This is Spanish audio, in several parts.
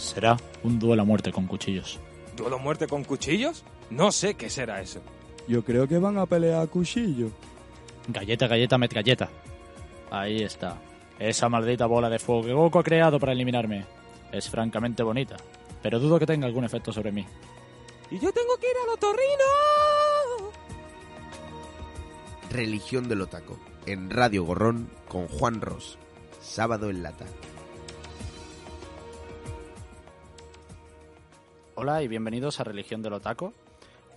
Será un duelo a muerte con cuchillos. ¿Duelo a muerte con cuchillos? No sé qué será eso. Yo creo que van a pelear a cuchillo. Galleta, galleta, met galleta. Ahí está. Esa maldita bola de fuego que Goku ha creado para eliminarme. Es francamente bonita, pero dudo que tenga algún efecto sobre mí. ¡Y yo tengo que ir al otorrino! Religión del Otaco, en Radio Gorrón con Juan Ross. Sábado en lata. Hola y bienvenidos a Religión del Otaco.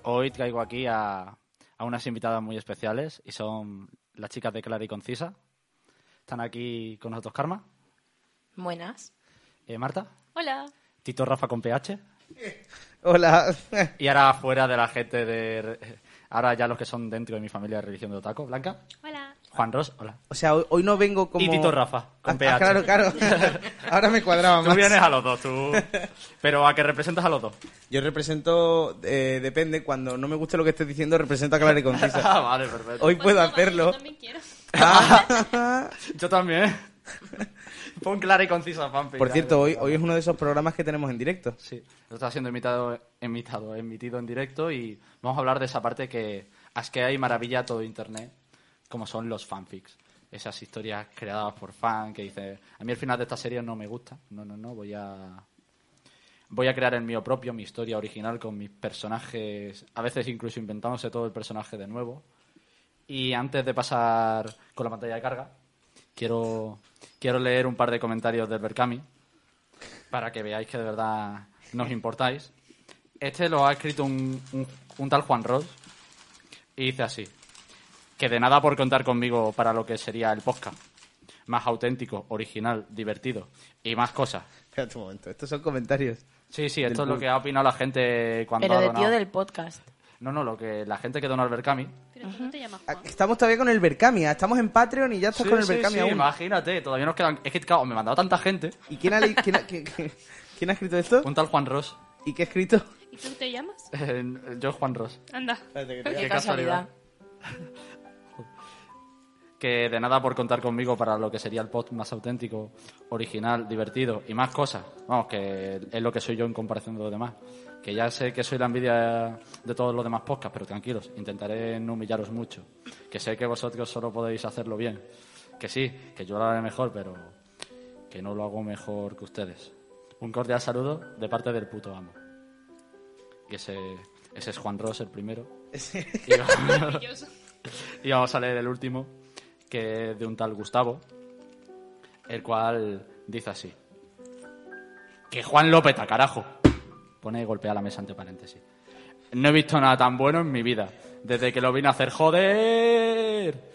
Hoy traigo aquí a, a unas invitadas muy especiales y son las chicas de Clara y Concisa. Están aquí con nosotros Karma, Buenas. eh, Marta, Hola. Tito Rafa con PH Hola. y ahora fuera de la gente de... Ahora ya los que son dentro de mi familia de Religión del Otaco. Blanca, Hola. Juan Ross, hola. O sea, hoy, hoy no vengo como... Y Tito Rafa con Ah, PH. ah, claro, claro. Ahora me cuadraba Tú más. vienes a los dos, tú. Pero a que representas a los dos. Yo represento, eh, depende, cuando no me guste lo que estés diciendo, represento a Clara y Concisa. Ah, vale, perfecto. Hoy puedo hacerlo. Yo también quiero. Ah. Yo también. Pon clara y concisa fanfic. Por cierto, hoy, hoy es uno de esos programas que tenemos en directo. Sí, esto está siendo imitado, imitado, emitido en directo y vamos a hablar de esa parte que asquea y maravilla todo Internet, como son los fanfics. Esas historias creadas por fan que dice, a mí el final de esta serie no me gusta. No, no, no, voy a... Voy a crear el mío propio, mi historia original con mis personajes, a veces incluso inventándose todo el personaje de nuevo. Y antes de pasar con la pantalla de carga, quiero, quiero leer un par de comentarios del Berkami para que veáis que de verdad nos importáis. Este lo ha escrito un, un- un tal Juan Ross y dice así, que de nada por contar conmigo para lo que sería el podcast. Más auténtico, original, divertido y más cosas. Espérate un momento, estos son comentarios. Sí, sí, esto es lo que ha opinado la gente cuando Pero ha de donado. tío del podcast. No, no, lo que la gente que donó al Berkami. Pero tú no te llamas Ah, Estamos todavía con el Berkamia, estamos en Patreon y ya estás Sí, con el sí, Berkamia sí, aún. imagínate, todavía nos quedan... Es que, claro, me ha mandado tanta gente. ¿Y quién ha, le- quién, ha, quién- quién ha escrito esto? Un tal Juan Ross. ¿Y qué ha escrito? ¿Y tú te llamas? Eh, Yo, Juan Ross. Anda. Qué casualidad. Que de nada por contar conmigo para lo que sería el post más auténtico, original, divertido y más cosas. Vamos, que es lo que soy yo en comparación de los demás. Que ya sé que soy la envidia de todos los demás podcasts, pero tranquilos, intentaré no humillaros mucho. Que sé que vosotros solo podéis hacerlo bien. Que sí, que yo lo haré mejor, pero que no lo hago mejor que ustedes. Un cordial saludo de parte del puto amo. Y ese, ese es Juan Ross, el primero. Y vamos- y vamos a leer el último, que de un tal Gustavo, el cual dice así. Que Juan López, carajo. Pone y golpea la mesa entre paréntesis. No he visto nada tan bueno en mi vida. Desde que lo vine a hacer, joder.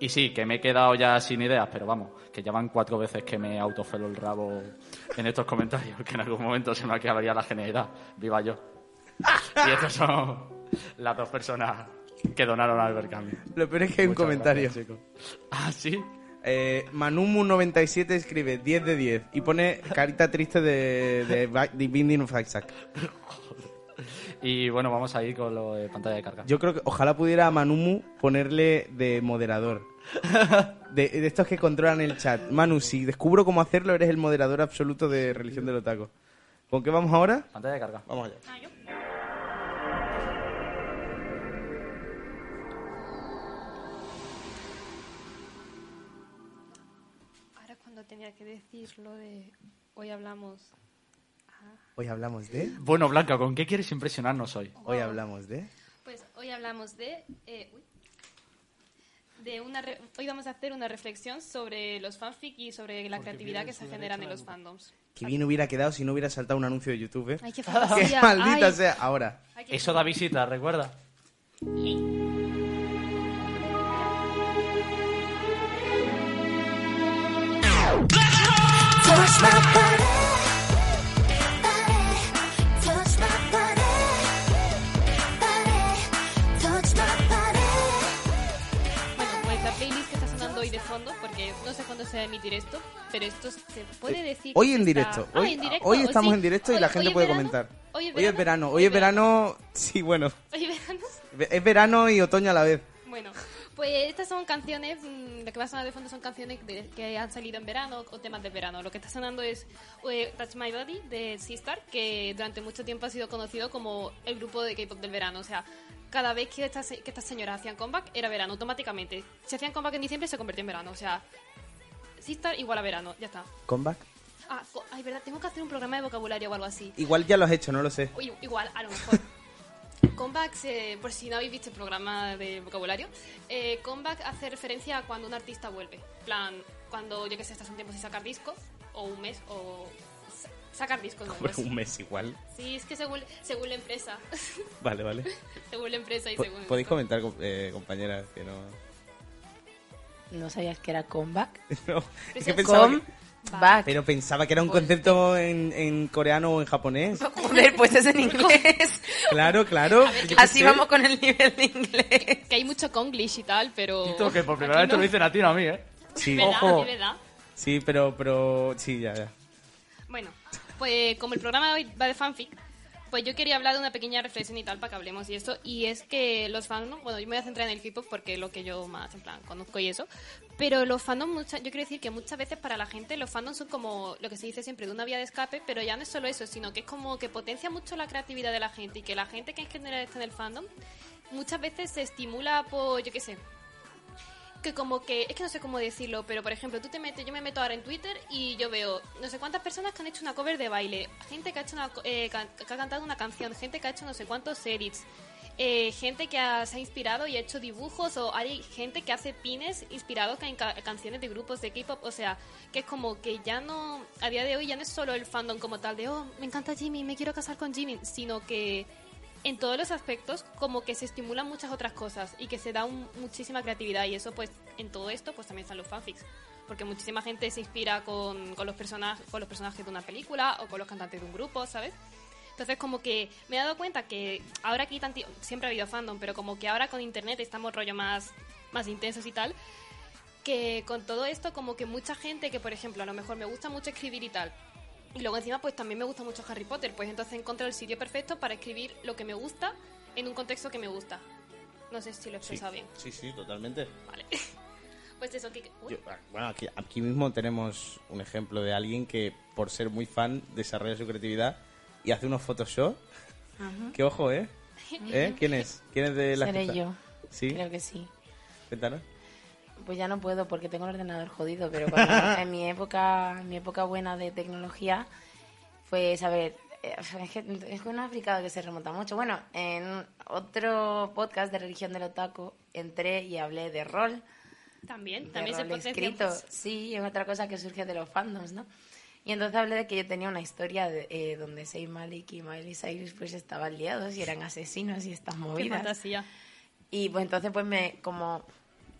Y sí, que me he quedado ya sin ideas, pero vamos, que ya van cuatro veces que me autofelo el rabo en estos comentarios, que en algún momento se me acabaría la genialidad. Viva yo. Y estas son las dos personas que donaron al Berkami. Lo peor es que hay un Muchas comentario. gracias, chicos. Ah, sí. Eh, Manumu97 escribe 10 de 10 y pone carita triste de, de, Ba- de Binding of Isaac. Y bueno, vamos a ir con lo de pantalla de carga. Yo creo que ojalá pudiera a Manumu ponerle de moderador. De, de estos que controlan el chat. Manu, si descubro cómo hacerlo, eres el moderador absoluto de Religión del Otaco. ¿Con qué vamos ahora? Pantalla de carga. Vamos allá. Ah, yo. Decir lo de hoy hablamos. Hoy hablamos de... Bueno, Blanca, ¿con qué quieres impresionarnos hoy? Hoy hablamos de... Pues hoy hablamos de. eh, uy. de una re- hoy vamos a hacer una reflexión sobre los fanfic y sobre la creatividad que se generan en los fandoms. Que bien hubiera quedado si no hubiera saltado un anuncio de YouTube, ¿eh? Ay, qué ¡Qué maldita Ay. sea! Ahora. Ay, qué- Eso da visita, recuerda. Body bueno, pues la playlist que está sonando hoy de fondo, porque no sé cuándo se va a emitir esto, pero esto se puede decir. Ah, hoy en directo, hoy estamos en directo y la gente puede comentar. Hoy es verano, hoy es verano.. Sí, bueno. Hoy es verano. Es verano y otoño a la vez. Bueno pues estas son canciones, mm, lo que va a sonar de fondo son canciones de- que han salido en verano o temas de verano. Lo que está sonando es eh, Touch My Body de Sistar, que durante mucho tiempo ha sido conocido como el grupo de K-pop del verano. O sea, cada vez que estas, que estas señoras hacían comeback era verano, automáticamente. Si hacían comeback en diciembre se convertía en verano. O sea, Sistar igual a verano, ya está. Comeback. Ah, co- ay, verdad, tengo que hacer un programa de vocabulario o algo así. Igual ya lo has hecho, no lo sé. Uy, igual, a lo mejor. Comeback, se- por si no habéis visto el programa de vocabulario, eh, comeback hace referencia a cuando un artista vuelve. plan, cuando yo que sé, estás un tiempo sin sacar disco, o un mes, o sa- sacar discos nuevos. un mes igual. Sí, es que según, según la empresa. Vale, vale. según la empresa y Po- según. Podéis comentar, com- eh, compañeras, que no. ¿No sabías que era comeback? no. Es que Pero pensaba Com que- back. pero pensaba que era un Pues- concepto en, en coreano o en japonés. Joder, pues es en inglés. Claro, claro. Así vamos con el nivel de inglés. Que hay mucho conglish y tal, pero. Tito, que por primera vez te lo dicen a ti, no a mí, ¿eh? Sí, ¿Verdad? ojo. Sí, pero, pero, sí, ya, ya. Bueno, pues como el programa de hoy va de fanfic, pues yo quería hablar de una pequeña reflexión y tal para que hablemos y esto. Y es que los fans, bueno, yo me voy a centrar en el K-pop porque es lo que yo más, en plan, conozco y eso. Pero los fandoms, mucha- yo quiero decir que muchas veces para la gente los fandoms son como lo que se dice siempre de una vía de escape, pero ya no es solo eso, sino que es como que potencia mucho la creatividad de la gente y que la gente que en general está en el fandom muchas veces se estimula por, yo qué sé, que como que, es que no sé cómo decirlo, pero por ejemplo, tú te metes, yo me meto ahora en Twitter y yo veo no sé cuántas personas que han hecho una cover de baile, gente que ha hecho una, eh, que ha cantado una canción, gente que ha hecho no sé cuántos edits, eh, gente que ha- se ha inspirado y ha hecho dibujos, o hay gente que hace pines inspirados en ca- canciones de grupos de K-pop, o sea, que es como que ya no, a día de hoy ya no es solo el fandom como tal de, oh, me encanta Jimmy, me quiero casar con Jimmy, sino que en todos los aspectos como que se estimulan muchas otras cosas y que se da muchísima creatividad y eso pues en todo esto pues también están los fanfics porque muchísima gente se inspira con, con los personajes con los personajes de una película o con los cantantes de un grupo sabes entonces como que me he dado cuenta que ahora aquí siempre ha habido fandom pero como que ahora con internet estamos rollo más más intensos y tal que con todo esto como que mucha gente que por ejemplo a lo mejor me gusta mucho escribir y tal y luego encima pues también me gusta mucho Harry Potter, pues entonces encontré el sitio perfecto para escribir lo que me gusta en un contexto que me gusta. No sé si lo he Sí, expresado bien. sí, sí, totalmente. Vale. pues eso, que... Yo- ah, bueno, aquí, aquí mismo tenemos un ejemplo de alguien que, por ser muy fan, desarrolla su creatividad y hace unos Photoshop. Que ojo, ¿eh? ¿Eh? ¿Quién es? ¿Quién es de la Seré yo. Sí, Creo que sí. cuéntanos. Pues ya no puedo porque tengo el ordenador jodido, pero cuando- en mi época, en mi época buena de tecnología, pues a ver, eh, es que es una fricada que se remonta mucho. Bueno, en otro podcast de religión del otaku entré y hablé de rol, También, de también se rol potencia escrito. pues, Sí, es otra cosa que surge de los fandoms, ¿no? Y entonces hablé de que yo tenía una historia de, eh, donde Zayn Malik y Miley Cyrus pues estaban liados y eran asesinos y estas Qué movidas. fantasía. Y pues entonces pues me, como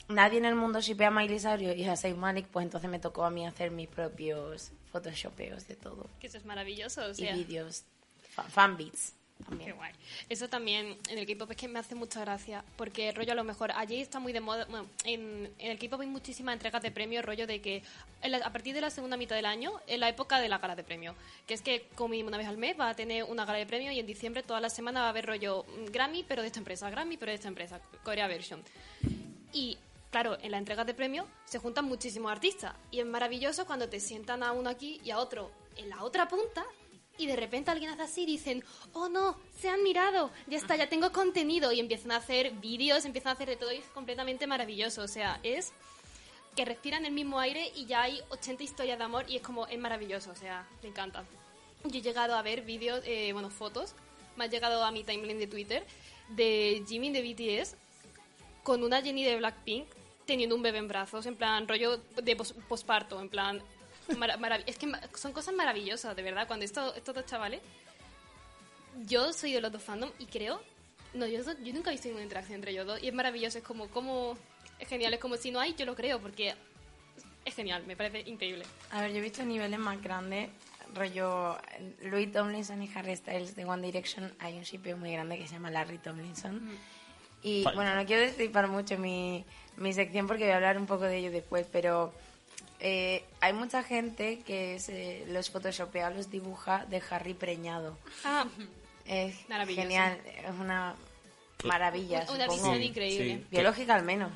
nadie en el mundo shipea a Miley Cyrus y a Malik, pues entonces me tocó a mí hacer mis propios photoshopeos de todo. Que eso es maravilloso, o sea... y vídeos, fa- fanbits Qué también. guay. Eso también en el K-pop es que me hace mucha gracia, porque rollo a lo mejor allí está muy de moda, bueno, en, en el K-pop hay muchísimas entregas de premios, rollo de que la- a partir de la segunda mitad del año, en la época de la gala de premios, que es que como mínimo una vez al mes va a tener una gala de premios y en diciembre toda la semana va a haber rollo mm, Grammy, pero de esta empresa, Grammy, pero de esta empresa, Korea Version. Y claro, en la entrega de premios se juntan muchísimos artistas y es maravilloso cuando te sientan a uno aquí y a otro en la otra punta y de repente alguien hace así y dicen, oh no, se han mirado, ya está, ya tengo contenido y empiezan a hacer vídeos, empiezan a hacer de todo y es completamente maravilloso. O sea, es que respiran el mismo aire y ya hay 80 historias de amor y es como, es maravilloso, o sea, me encanta. Yo he llegado a ver vídeos, eh, bueno, fotos, me ha llegado a mi timeline de Twitter de Jimin de BTS con una Jenny de Blackpink teniendo un bebé en brazos, en plan rollo de pos- posparto, en plan... es que son cosas maravillosas, de verdad. Cuando esto, estos dos chavales... Yo soy de los dos fandom y creo... No, yo, yo nunca he visto ninguna interacción entre ellos dos y es maravilloso, es como... como es genial, es como si no hay, yo lo creo, porque es genial, me parece increíble. A ver, yo he visto niveles más grandes, rollo Louis Tomlinson y Harry Styles de One Direction, hay un shipeo muy grande que se llama Larry Tomlinson. Y bueno, no quiero destripar mucho mi, mi sección porque voy a hablar un poco de ello después, pero eh, hay mucha gente que se los photoshopea, los dibuja de Harry preñado. Ah, Es genial, es una maravilla. una supongo. visión Sí, increíble. sí. Biológica al menos.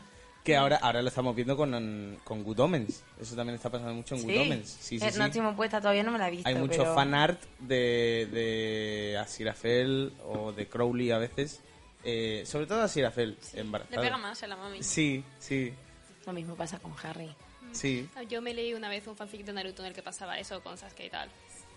Que ahora, ahora lo estamos viendo con, con Good Omens. Eso también está pasando mucho en Good Omens. Sí, sí, Eh, sí. No estoy muy puesta, todavía no me la he visto. Hay mucho pero... fan art de, de Asirafel o de Crowley a veces. Eh, sobre todo Asirafel, Le embarazada. pega más a la mami. Sí, sí, Lo mismo pasa con Harry. sí. Yo me leí una vez un fanfic de Naruto en el que pasaba eso con Sasuke y tal.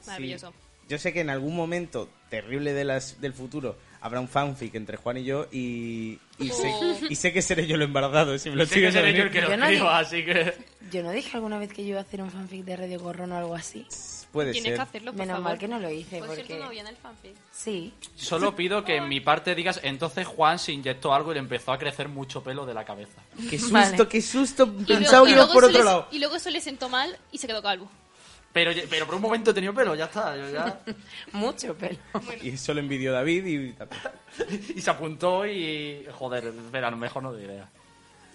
Maravilloso. Sí. Yo sé que en algún momento terrible de las, del futuro habrá un fanfic entre Juan y yo y, y, sé, Oh. y sé que seré yo el embarazado. Si me lo Sí que sigues seré yo el que lo no así que... Yo no dije alguna vez que yo iba a hacer un fanfic de Radio Gorrón o algo así. Puede Tienes ser. que hacerlo, por Menos favor. mal que no lo hice Puede ser tu porque... novia en el fanfic. Sí. Solo pido que en mi parte digas, entonces Juan se inyectó algo y le empezó a crecer mucho pelo de la cabeza. Qué susto, Vale. qué susto. Y Pensaba luego- que y ibas luego por eso otro le- lado. Y luego eso le sentó mal y se quedó calvo. Pero, pero por un momento he tenido pelo, ya está. yo ya- Mucho pelo. Y eso lo envidió David. Y se apuntó y... Joder, espera, a lo mejor no diré.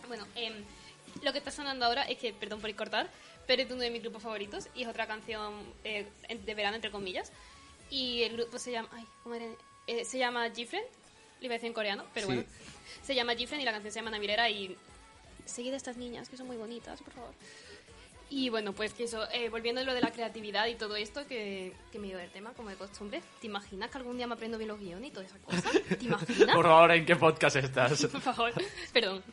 Bueno, em, lo que está sonando ahora es que, perdón por cortar, pero es uno de mis grupos favoritos y es otra canción eh, de verano, entre comillas. Y el grupo se llama. Ay, ¿cómo era? Eh, se llama Gifren. Le iba a decir en coreano, pero Sí. bueno. Se llama Gifren y la canción se llama Navilera. Y seguid a estas niñas que son muy bonitas, por favor. Y bueno, pues que eso, eh, volviendo a lo de la creatividad y todo esto, que, que me dio del tema, como de costumbre, ¿te imaginas que algún día me aprendo bien los guiones y todas esas cosas? ¿Te imaginas? Por favor, ¿en qué podcast estás? por favor, perdón.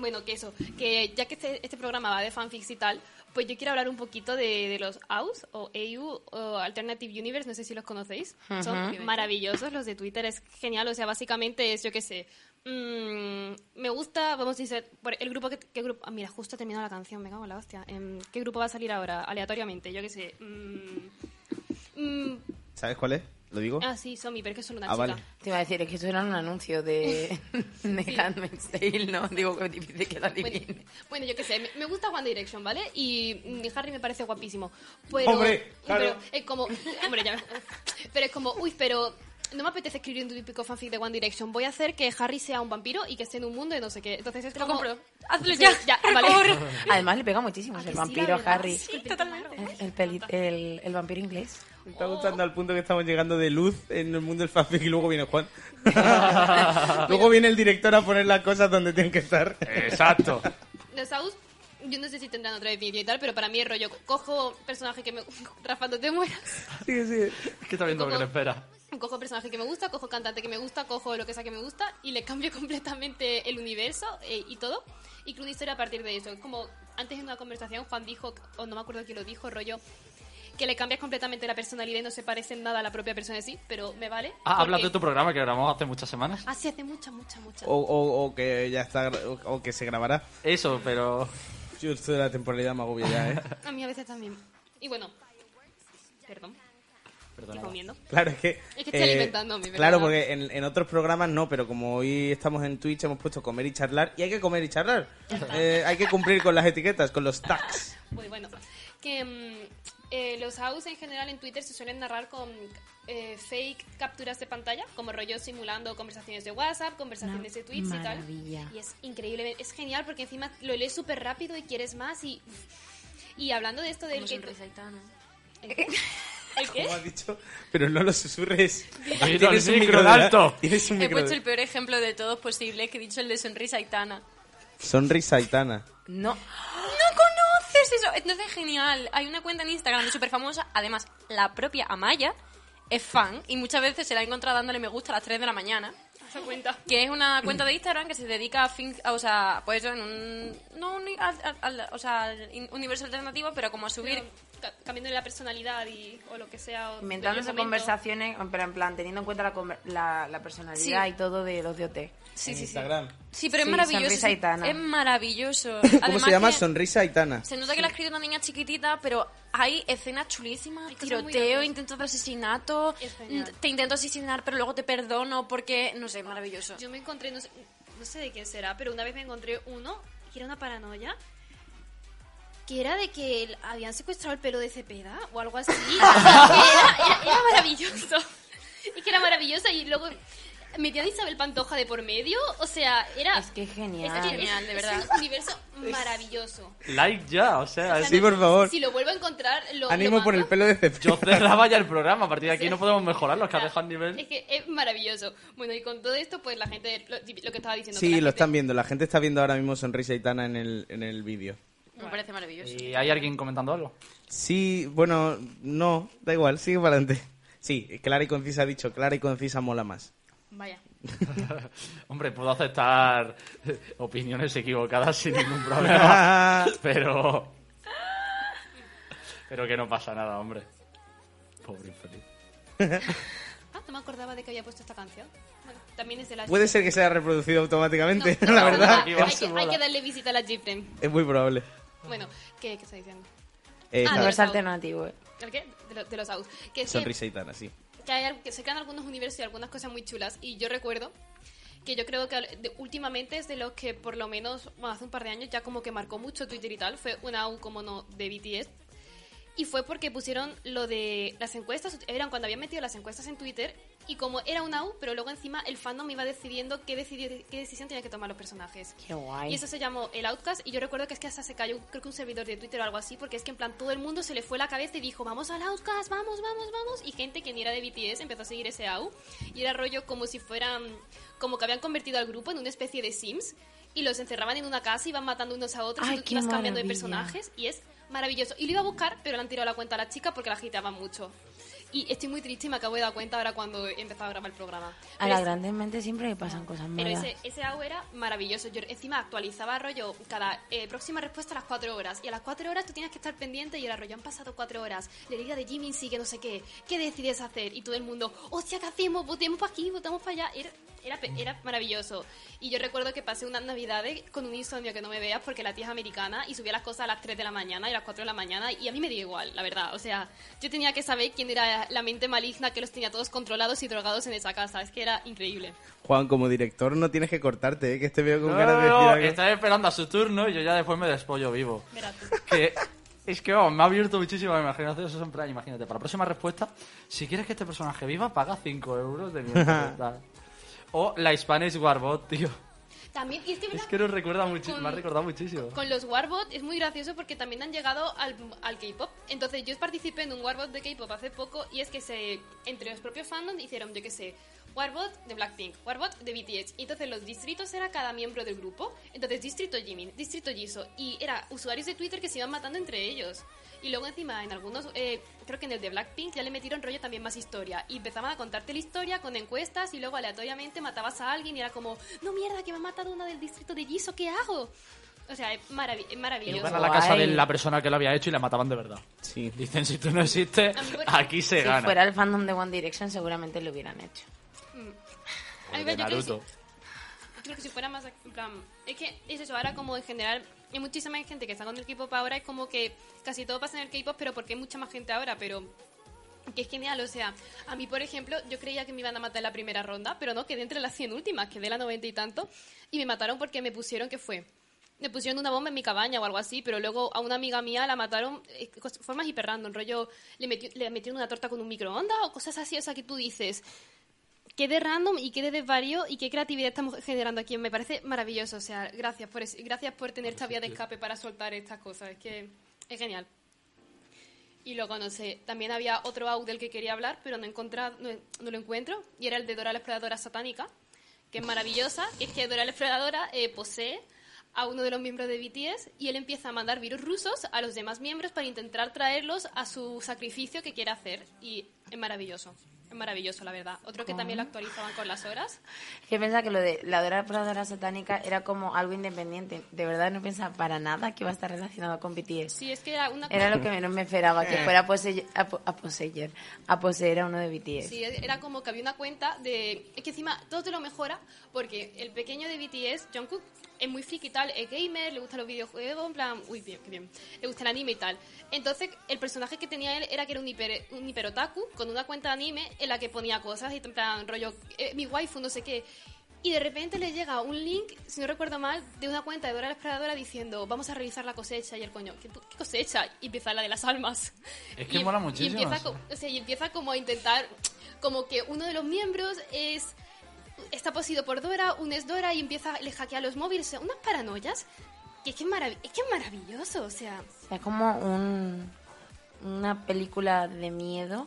Bueno, que eso, que ya que este, este programa va de fanfics y tal, pues yo quiero hablar un poquito de, de los AUS o AU o Alternative Universe, no sé si los conocéis. Son maravillosos los de Twitter, es genial, o sea, básicamente es, yo qué sé, mm, me gusta, vamos a decir, por el grupo que, ¿qué grupo? Ah, mira, justo ha terminado la canción, me cago en la hostia. Em, ¿Qué grupo va a salir ahora? Aleatoriamente, yo qué sé. mm, mm, ¿Sabes cuál es? ¿Lo digo? ah, sí, Somi, pero es que es solo una Ah, chica. vale. Te iba a decir, es que eso era un anuncio de, de Handmaid's Tale, ¿no? Digo, que es difícil que la Bueno, adivine. bueno, yo qué sé, me, me gusta One Direction, ¿vale? Y Harry me parece guapísimo. Pero, Hombre, claro. pero es como, hombre, ya, pero es como, uy, pero no me apetece escribir un típico fanfic de One Direction. Voy a hacer que Harry sea un vampiro y que esté en un mundo de no sé qué. Entonces es Te lo como, compro. Hazlo Sí, ya, ya, por vale. favor. Además, le pega muchísimo ¿A ser que sí, vampiro a? Harry. Sí, totalmente. claro. El, peli- el, el vampiro inglés. Está gustando al punto que estamos llegando de luz en el mundo del fanfic y luego viene Juan. luego viene el director a poner las cosas donde tienen que estar. Exacto. Los AUS, yo no sé si tendrán otra definición y tal, pero para mí es rollo, cojo personaje que me... Rafa, no te mueras. Sí, sí. Es que está viendo lo que le espera. Cojo personaje que me gusta, cojo cantante que me gusta, cojo lo que sea que me gusta y le cambio completamente el universo eh, y todo. Y creo una historia a partir de eso. Es como antes en una conversación Juan dijo, o no me acuerdo quién lo dijo, rollo, que le cambias completamente la personalidad y no se parece en nada a la propia persona en sí, pero me vale. Ah, porque- hablas de tu programa que grabamos hace muchas semanas. Ah, sí, hace mucha, mucha, mucha. O, o- o que ya está, o, o que se grabará. Eso, pero... Yo esto de la temporalidad me agobia ya, ¿eh? A mí a veces también. Y bueno, perdón, estoy Perdona. comiendo. Claro, es que... Es que estoy alimentándome, ¿verdad? Claro, porque en, en otros programas no, pero como hoy estamos en Twitch hemos puesto comer y charlar, y hay que comer y charlar. Eh, hay que cumplir con las etiquetas, con los tags. Muy bueno. Que mm, eh, los AUS en general en Twitter se suelen narrar con eh, fake capturas de pantalla, como rollo simulando conversaciones de WhatsApp, conversaciones de Tweets y tal. maravilla. Y es increíble, es genial porque encima lo lees súper rápido y quieres más y... Y hablando de esto del que... ¿El qué? ¿El qué? Como has dicho, pero no lo susurres. Oído el micro, de alto. Tienes un He micro puesto de- el peor ejemplo de todos posible, que he dicho el de sonrisa Aitana. Sonrisa Aitana. No. ¡No conoces eso! Entonces, genial. Hay una cuenta en Instagram súper famosa. Además, la propia Amaya es fan y muchas veces se la ha encontrado dándole me gusta a las 3 de la mañana. Se cuenta. Que es una cuenta de Instagram que se dedica a, fin, a- o sea, pues eso, en un, no un, al- al- al- o sea, universo alternativo, pero como a subir cambiándole la personalidad y, o lo que sea. Inventándose conversaciones, pero en plan, teniendo en cuenta la, la, la personalidad Sí. y todo de los de OT. Sí, en sí, sí. Instagram. Sí, pero Sí, es maravilloso. sonrisa Aitana. Es maravilloso. ¿Cómo Además se llama? que Sonrisa Aitana. Se nota que la ha escrito una niña chiquitita, pero hay escenas chulísimas. Cosas muy Tiroteo, intentos de asesinato. Es genial. Te intento asesinar, pero luego te perdono porque, no sé, maravilloso. Yo me encontré, no sé, no sé de quién será, pero una vez me encontré uno que era una paranoia. Que era de que habían secuestrado el pelo de Cepeda o algo así. era, era- era maravilloso. Y que era maravilloso y luego metían a Isabel Pantoja de por medio, o sea, era... Es que genial. es genial, de es verdad. un universo maravilloso. Like ya, o sea, O sea, es- Sí, por favor. Si lo vuelvo a encontrar, lo Ánimo lo por el pelo de Cepillín. yo cerraba ya el programa. A partir de aquí no podemos mejorar los que ha dejado el nivel. Es que es maravilloso. Bueno, y con todo esto, pues la gente, lo, lo que estaba diciendo. Sí, lo gente- están viendo. La gente está viendo ahora mismo Sonrisa Itana en el, en el vídeo. Me parece maravilloso. ¿Y hay alguien comentando algo? Sí, bueno, no, da igual, sigue para adelante. Sí, clara y concisa ha dicho, clara y concisa mola más. Vaya. Hombre, puedo aceptar opiniones equivocadas sin ningún problema. pero. Pero que no pasa nada, hombre. Pobre infeliz. Ah, no me acordaba de que había puesto esta canción. Bueno, también es de la Puede ser que sea reproducido automáticamente, No, la no, verdad. no, hay, que, hay que darle visita a la Jeepren. Es muy probable. Bueno, ¿qué, qué está diciendo? Eh, Ah, nada, Universo alternativo. eh. ¿El qué? De, lo- de los outs. Que, es Sonrisa sí. Que, hay, que se crean algunos universos y algunas cosas muy chulas. Y yo recuerdo que yo creo que últimamente es de los que por lo menos hace un par de años ya como que marcó mucho Twitter y tal. Fue una AU como no de BTS. Y fue porque pusieron lo de las encuestas, eran cuando habían metido las encuestas en Twitter y como era una U, pero luego encima el fandom iba decidiendo qué, decidir, qué decisión tenían que tomar los personajes. Qué guay. Y eso se llamó el Outcast y yo recuerdo que es que hasta se cayó, creo que un servidor de Twitter o algo así, porque es que en plan todo el mundo se le fue la cabeza y dijo, vamos al Outcast, vamos, vamos, vamos. Y gente que ni era de BTS empezó a seguir ese AU y era rollo como si fueran, como que habían convertido al grupo en una especie de Sims y los encerraban en una casa y iban matando unos a otros Ay, y tú ibas cambiando de personajes y es maravilloso. Y lo iba a buscar, pero le han tirado la cuenta a la chica porque la agitaban mucho. Y estoy muy triste y me acabo de dar cuenta ahora cuando he empezado a grabar el programa. A Pero las es- grandes mentes siempre le pasan cosas pero malas. ese, ese AU era maravilloso. Yo encima actualizaba rollo cada eh, próxima respuesta a las 4 horas. Y a las 4 horas tú tienes que estar pendiente y era rollo, han pasado 4 horas. La herida de Jimmy sigue no sé qué. ¿Qué decides hacer? Y todo el mundo, hostia, ¿qué hacemos? Votemos para aquí, votamos para allá. Era, era, era maravilloso. Y yo recuerdo que pasé unas navidades con un insomnio que no me veas porque la tía es americana y subía las cosas a las 3 de la mañana y a las 4 de la mañana. Y a mí me dio igual, la verdad. O sea, yo tenía que saber quién era la mente maligna que los tenía todos controlados y drogados en esa casa. Es que era increíble. Juan, como director no tienes que cortarte, ¿eh? que este veo con No, ganas de no, algo. estaba esperando a su turno y yo ya después me despollo vivo. Verás tú. Que es que vamos, me ha abierto muchísimo la imaginación. Eso es plan, imagínate, para la próxima respuesta, si quieres que este personaje viva, paga 5 euros de mierda. O la Spanish Warbot, tío. También, y es que, Es ¿verdad? que nos recuerda me ha recordado muchísimo. Con los Warbot es muy gracioso porque también han llegado al, al K-pop. Entonces yo participé en un Warbot de K-pop hace poco y es que se entre los propios fandom hicieron, yo qué sé, Warbot de Blackpink, Warbot de BTS. Y entonces los distritos era cada miembro del grupo. Entonces distrito Jimin, distrito Jisoo. Y era usuarios de Twitter que se iban matando entre ellos. Y luego encima en algunos, eh, creo que en el de Blackpink ya le metieron rollo también más historia. Y empezaban a contarte la historia con encuestas y luego aleatoriamente matabas a alguien y era como, no mierda, que me ha matado una del distrito de Jisoo, ¿qué hago? O sea, es, maravi- es maravilloso. Iban a la casa de Guay. la persona que lo había hecho y la mataban de verdad. Sí. Dicen, si tú no existes, aquí se si gana. fuera el fandom de One Direction, seguramente lo hubieran hecho. A mí, O de yo creo que. Naruto. Yo creo que si fuera más en plan es que es eso ahora como en general hay muchísima gente que está con el K-pop ahora es como que casi todo pasa en el K-pop pero porque hay mucha más gente ahora pero que es genial, o sea, a mí por ejemplo, yo creía que me iban a matar en la primera ronda, pero no, quedé entre las 100 últimas, quedé la 90 y tanto, y me mataron porque me pusieron, ¿qué fue? Me pusieron una bomba en mi cabaña o algo así, pero luego a una amiga mía la mataron eh, formas hiper random, rollo, le, metió- le metieron una torta con un microondas o cosas así, o sea, que tú dices, qué de random y qué de desvarío y qué creatividad estamos generando aquí. Me parece maravilloso. O sea, gracias por, gracias por tener esta vía de escape para soltar estas cosas. Es que es genial. Y luego, no sé, también había otro out del que quería hablar, pero no, he encontrado, no, no lo encuentro. Y era el de Dora la Exploradora Satánica, que es maravillosa. Y es que Dora la Exploradora eh, posee a uno de los miembros de BTS y él empieza a mandar virus rusos a los demás miembros para intentar traerlos a su sacrificio que quiere hacer. Y es maravilloso. Es maravilloso, la verdad. Otro que también lo actualizaban con las horas. Es que pensaba que lo de la Dora Exploradora Satánica era como algo independiente. De verdad no pensaba para nada que iba a estar relacionado con BTS. Sí, es que era una Era lo que menos me esperaba, que fuera a poseer, a, po- a poseer, a poseer a uno de BTS. Sí, era como que había una cuenta de... Es que encima todo te lo mejora porque el pequeño de BTS, Jungkook, es muy friki y tal, es gamer, le gustan los videojuegos, en plan... Uy, bien, qué bien. Le gusta el anime y tal. Entonces, el personaje que tenía él era que era un hiper, un hiper otaku con una cuenta de anime en la que ponía cosas y en plan rollo, eh, mi waifu, no sé qué. Y de repente le llega un link, si no recuerdo mal, de una cuenta de Dora la Exploradora diciendo, vamos a revisar la cosecha y el coño, ¿qué, qué cosecha? Y empieza la de las almas. Es que Y- mola y muchísimo empieza eso. co- o sea, y empieza como a intentar, como que uno de los miembros es está poseído por Dora, un es Dora y empieza, le hackea los móviles, o sea, unas paranoias. Que es que es, marav- es que es maravilloso, o sea, es como un, una película de miedo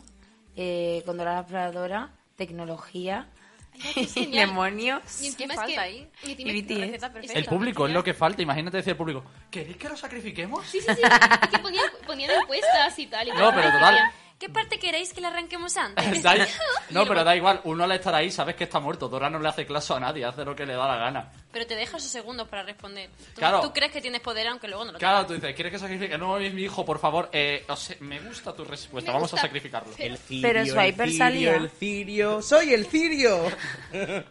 eh, con Dora la Exploradora, tecnología, demonios. Y encima ¿Qué es que, ahí? y Y. El público es lo que falta. Imagínate decir al público, ¿queréis que lo sacrifiquemos? Sí, sí, sí. Es que ponían, ponían encuestas y tal. Y No, tal. pero total. ¿Qué parte queréis que le arranquemos antes? Da no, pero da igual. Uno al estar ahí sabes que está muerto. Dora no le hace caso a nadie. Hace lo que le da la gana. Pero te deja esos segundos para responder. Tú, Claro. tú crees que tienes poder aunque luego no lo Claro, tú dices, ¿quieres que sacrifique? No, es mi hijo, por favor. Eh, o sea, me gusta tu respuesta. Me Vamos gusta. a sacrificarlo. El cirio, Pero el Swiper cirio, salía. el cirio. ¡Soy el cirio!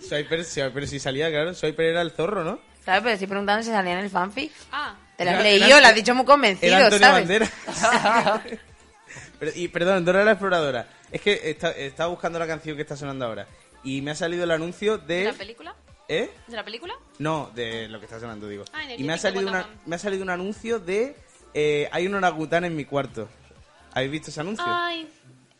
Swiper, Swiper si salía, claro. Swiper era el zorro, ¿no? ¿Sabes? Pero estoy preguntando si salía en el fanfic. Ah, Te Era- leído, era- lo has dicho muy convencido, ¿sabes? Bandera. Pero- y perdón, Dora la exploradora. Es que está- estaba buscando la canción que está sonando ahora. Y me ha salido el anuncio ¿De de. la película? ¿Eh? ¿De la película? No, de lo que está sonando, digo. Ah, en el y me ha, salido una, me ha salido un anuncio de. eh, hay un orangután en mi cuarto. ¿Habéis visto ese anuncio? ay.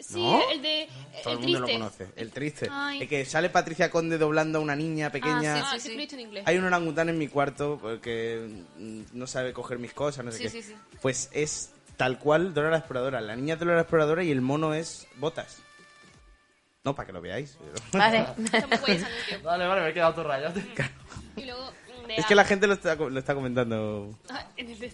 Sí, ¿No? el de. Todo el el mundo triste. lo conoce. El triste. Ay. El que sale Patricia Conde doblando a una niña pequeña. Ah, sí, sí, sí. lo he dicho en inglés. Hay un orangután en mi cuarto porque mm, no sabe coger mis cosas, no sé Sí, qué. sí, sí. Pues es tal cual Dora la exploradora. La niña es Dora la exploradora y el mono es Botas. No, para que lo veáis. pero- Vale. Vale, vale, me he quedado todo rayado. Y luego. mm, es que la gente lo está, lo está comentando. Ah, en el, de-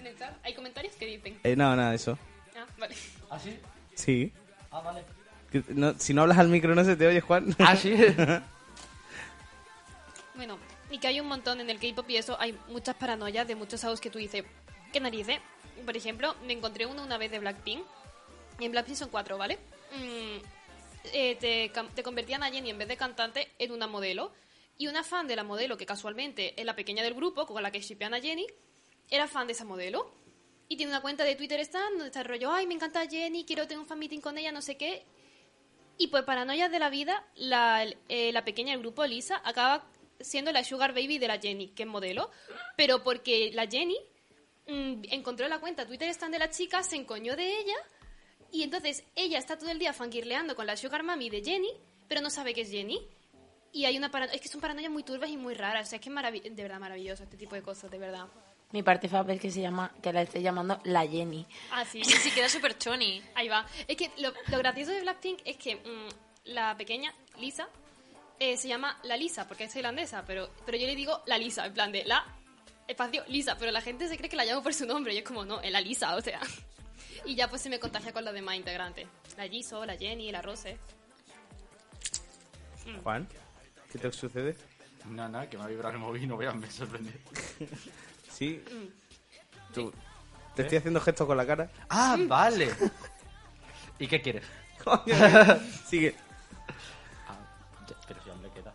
en el chat hay comentarios que dicen. Eh, no, nada, eso. Ah, vale. ¿Ah, sí? Sí. Ah, vale. Que no- si no hablas al micro no se te oye, Juan. Ah, sí. Bueno, y que hay un montón en el K-pop y eso, hay muchas paranoias de muchos audios que tú dices, ¿qué narices? Por ejemplo, me encontré uno una vez de Blackpink, y en Blackpink son cuatro, ¿vale? Mm, eh, te, cam- te convertían a Jenny en vez de cantante en una modelo, y una fan de la modelo, que casualmente es la pequeña del grupo, con la que shipean a Jenny, era fan de esa modelo, y tiene una cuenta de Twitter stand donde está el rollo, ay, me encanta Jenny, quiero tener un fan meeting con ella, no sé qué, y por paranoias de la vida, la, eh, la pequeña del grupo, Lisa, acaba siendo la sugar baby de la Jenny, que es modelo, pero porque la Jenny mm, encontró la cuenta Twitter stand de la chica, se encoñó de ella, y entonces ella está todo el día fangirleando con la sugar mami de Jenny, pero no sabe que es Jenny. Y hay una paranoia, es que son paranoias muy turbias y muy raras, o sea, es que es de verdad maravilloso este tipo de cosas, de verdad. Mi parte es que se llama, que la estoy llamando la Jenny. Ah, sí. Sí, sí, queda súper choni. Ahí va. Es que lo, lo gracioso de Blackpink es que mm, la pequeña Lisa eh, se llama la Lisa porque es tailandesa, pero, pero yo le digo la Lisa, en plan de la espacio Lisa, pero la gente se cree que la llamo por su nombre y es como, no, es la Lisa, o sea. Y ya pues se me contagia con los demás integrantes. La Jisoo, la Jenny, la Rose. Juan, ¿qué te sucede? No, no, que me ha vibrado el móvil no vean, me sorprende. Sí. Tú- Te estoy haciendo gestos con la cara. Ah, vale. ¿Y qué quieres? Sigue. Ah, ya, pero si aún le queda.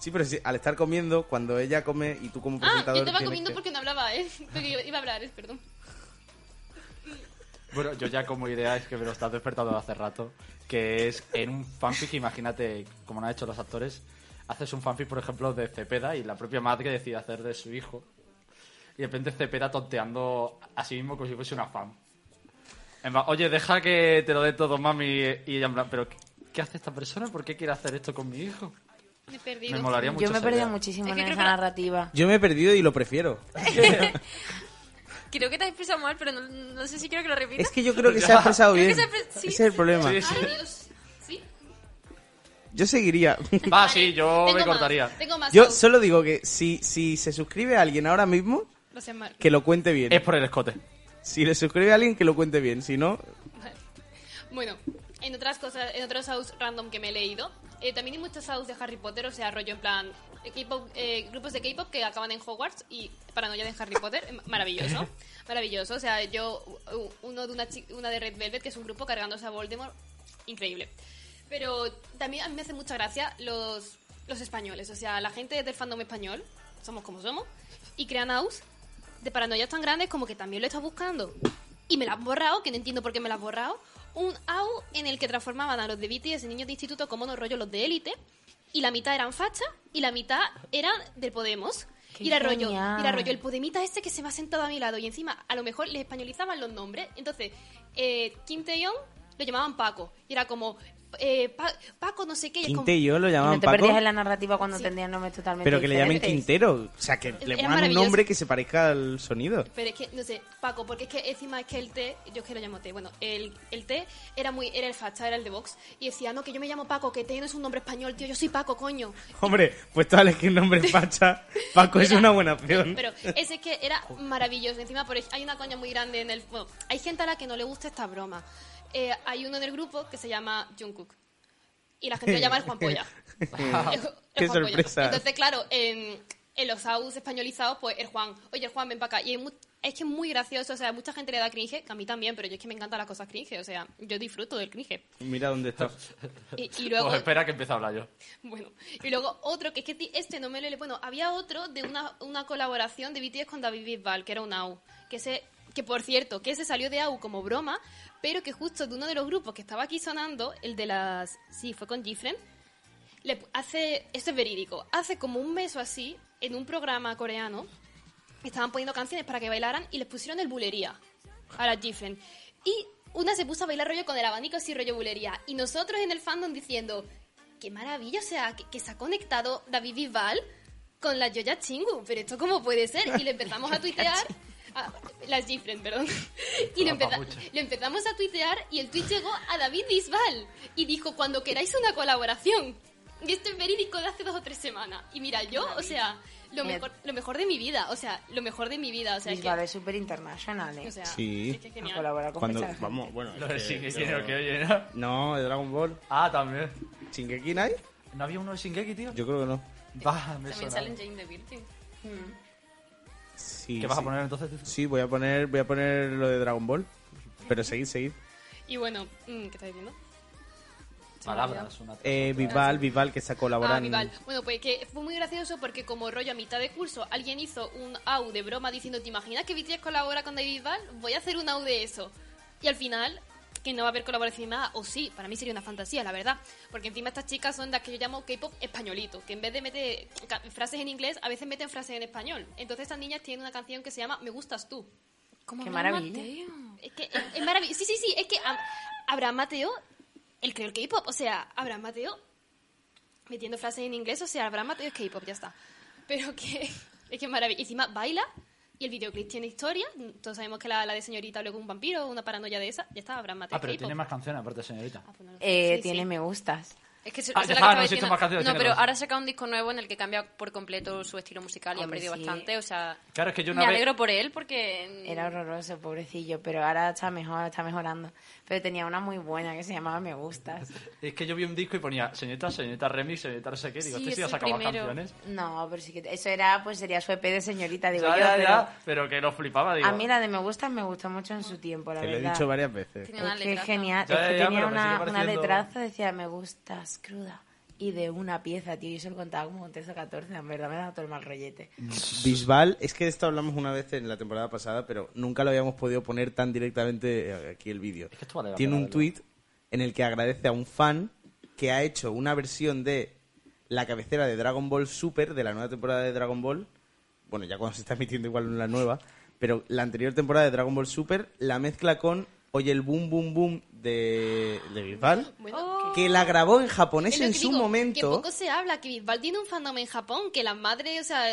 Sí, pero sí, al estar comiendo, cuando ella come y tú como Ah, presentador... yo estaba tienes comiendo que- porque no hablaba, ¿eh? Porque iba- iba a hablar, ¿eh? perdón. Bueno, yo ya como idea es que me lo estás despertando hace rato, que es en un fanfic, imagínate, como lo han hecho los actores, haces un fanfic, por ejemplo, de Cepeda y la propia madre decide hacer de su hijo. Y de repente Cepeda tonteando a sí mismo como si fuese una fan. En plan, Oye, deja que te lo dé todo, mami. Y ella en plan, ¿pero qué, qué hace esta persona? ¿Por qué quiere hacer esto con mi hijo? Me he perdido. Me molaría mucho Yo me he perdido muchísimo Es en creo esa que la- narrativa. Yo me he perdido y lo prefiero. Creo que te has expresado mal, pero no, no sé si quiero que lo repitas. Es que yo creo que se ha expresado Creo bien. que se ha expre- sí. Ese es el problema. Sí, sí. Ay, Dios. ¿Sí? Yo seguiría. Va, sí, yo Tengo me más, cortaría. Tengo más. Yo solo digo que si, si se suscribe a alguien ahora mismo. Que lo cuente bien. Es por el escote. Si le suscribe a alguien, que lo cuente bien. Si no, Bueno, en otras cosas, en otros outs random que me he leído, eh, también hay muchos outs de Harry Potter, o sea, rollo en plan eh, K-pop, eh, grupos de K-pop que acaban en Hogwarts y paranoia de Harry Potter, eh, maravilloso, maravilloso. O sea, yo uno de una, una de Red Velvet que es un grupo cargándose a Voldemort, increíble. Pero también a mí me hace mucha gracia los los españoles, o sea, la gente del fandom español, somos como somos, y crean outs de paranoias tan grandes como que también lo estado buscando y me la han borrado, que no entiendo por qué me la han borrado. Un AU en el que transformaban a los de BTS en niños de instituto como unos rollos los de élite y la mitad eran facha y la mitad eran del Podemos. Qué Y era rollo, y era rollo el Podemita este que se me ha sentado a mi lado y encima a lo mejor les españolizaban los nombres. Entonces, eh, Kim Taeyong lo llamaban Paco y era como eh, Pa- Paco no sé qué. es Quintello lo Y llamaban no te Paco. perdías en la narrativa cuando Sí. tendrían nombres totalmente Pero que le llamen. Quintero. O sea, que le Era pongan un nombre que se parezca al sonido. Pero es que, no sé, Paco, porque es que encima es que el T, yo es que lo llamo T, bueno, el, el T era muy, era el facha, era el de Vox, y decía, no, que yo me llamo Paco, que T no es un nombre español, tío, yo soy Paco, coño. Hombre, pues tú elegir nombre facha. Paco es una buena opción. Pero ese es que era maravilloso. Encima, por, hay una coña muy grande en el. Bueno, hay gente a la que no le gusta esta broma. Eh, hay uno del grupo que se llama Jungkook. Y la gente lo llama el Juan Polla. El- el Qué Juan Polla. sorpresa. Entonces, claro, en, en los AUS españolizados, pues el Juan, oye, el Juan, ven para acá. Y hay es que es muy gracioso. O sea, mucha gente le da cringe, que a mí también, pero yo es que me encantan las cosas cringe. O sea, yo disfruto del cringe. Mira dónde está. Y, y luego. Pues espera que empiece a hablar yo. Bueno, y luego otro, que es que este no me lo le... Bueno, había otro de una, una colaboración de BTS con David Bisbal, que era un AU. Que, se, que por cierto, que ese salió de AU como broma, pero que justo de uno de los grupos que estaba aquí sonando, el de las... Sí, fue con Gifren. Le hace, esto es verídico, hace como un mes o así, en un programa coreano, estaban poniendo canciones para que bailaran y les pusieron el bulería a las Gifren. Y una se puso a bailar rollo con el abanico así rollo bulería. Y nosotros en el fandom diciendo, qué maravilla, o sea, que, que se ha conectado David Bisbal con la Yoya Chingu, pero esto cómo puede ser. Y le empezamos a tuitear... a- las Gifren, perdón. Y Hola, empeza- le empezamos a tuitear y el tweet llegó a David Bisbal y dijo, cuando queráis una colaboración. Y esto es verídico de hace dos o tres semanas. Y mira, yo, o sea, lo mejor, lo mejor de mi vida, o sea, lo mejor de mi vida, o sea, es Bisbal que, es súper internacional, ¿eh? o sea, Sí. es que es A genial. colaborar con Cuando, vamos, bueno. Lo de Shingeki no que oye, ¿no? No, de Dragon Ball. Ah, también. ¿Shingeki Night? ¿No había uno de Shingeki, tío? Yo creo que no. Va, me También suena. salen Jane the Virgin. Sí, ¿Qué vas sí. a poner entonces? Sí, voy a poner, voy a poner lo de Dragon Ball. Pero seguid, seguid. Y bueno, mm, ¿qué estáis diciendo? Palabras, una Eh, Vival, Vival, que está Ah, colaborando. Vival. Bueno, pues que fue muy gracioso porque como rollo a mitad de curso alguien hizo un AU de broma diciendo, ¿te imaginas que BTS colabora con David Bisbal? Voy a hacer un AU de eso. Y al final, que no va a haber colaboración nada, o sí, para mí sería una fantasía, la verdad. Porque encima estas chicas son las que yo llamo K-pop españolito, que en vez de meter frases en inglés, a veces meten frases en español. Entonces estas niñas tienen una canción que se llama Me gustas tú. Como Qué Abraham maravilla. Mateo. Es que es, es maravilloso. Sí, sí, sí, es que Ab- Abraham Mateo, él creó el K-pop. O sea, Abraham Mateo, metiendo frases en inglés, o sea, Abraham Mateo es K-pop, ya está. Pero que es que es maravilloso. Encima baila y el videoclip tiene historia. Todos sabemos que la, la de señorita luego un vampiro, una paranoia de esa. Ya está, Abraham Mateo Ah, pero tiene más canciones aparte, señorita. Ah, pues no. Eh, Sí, tiene sí. me gustas. Es que Ah, ya está, no estaba existen diciendo. más canciones, No, tiene pero dos. ahora ha sacado un disco nuevo en el que cambia por completo su estilo musical y ha perdido sí. bastante. O sea, Claro, es que yo una me vez- alegro por él porque. Era horroroso, pobrecillo, pero ahora está mejor, está mejorando. Pero tenía una muy buena que se llamaba Me Gustas. Es que yo vi un disco y ponía señorita, señorita remix, señorita no sé qué. Digo, Sí, este sí ha sacado más canciones. No, pero sí que eso era, pues sería su EP de señorita, digo Ya, yo. ya, pero ya, pero que lo flipaba, digo. A mí la de Me Gustas me gustó mucho en su tiempo, la Te lo he verdad. dicho varias veces. Una que genial. Es que tenía una, una letraza, decía Me Gustas cruda. Y de una pieza, tío. Yo se lo contaba como con 13 o 14. En verdad me da todo el mal rollete. Bisbal, es que de esto hablamos una vez en la temporada pasada, pero nunca lo habíamos podido poner tan directamente eh, aquí el vídeo. Es que Tiene un tweet en el que agradece a un fan que ha hecho una versión de la cabecera de Dragon Ball Super, de la nueva temporada de Dragon Ball. Bueno, ya cuando se está emitiendo igual la nueva, pero la anterior temporada de Dragon Ball Super la mezcla con Oye el Boom Boom Boom de, de Bisbal, Bueno, que la grabó en japonés en su digo, Que momento. poco se habla, que Bisbal tiene un fandom en Japón, que las madres, o sea,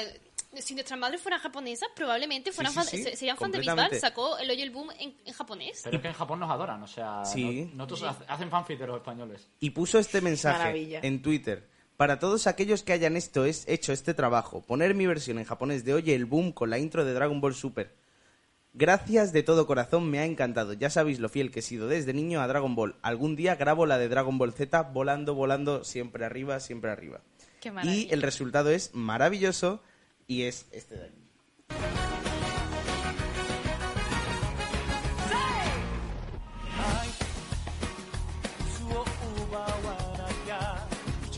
si nuestras madres fueran japonesas, probablemente fueran sí, fan- sí, se- serían fan de. Bisbal. Sacó el Oye el Boom en, en japonés. Pero es que en Japón nos adoran, o sea, Sí. no- nosotros hace- hacen fanfic de los españoles. y puso este mensaje Maravilla. en Twitter. Para todos aquellos que hayan esto es, hecho este trabajo, poner mi versión en japonés de Oye el Boom con la intro de Dragon Ball Super. Gracias de todo corazón, me ha encantado. Ya sabéis lo fiel que he sido desde niño a Dragon Ball. Algún día grabo la de Dragon Ball Z volando, volando, siempre arriba, siempre arriba. Qué Y el resultado es maravilloso y es este de aquí.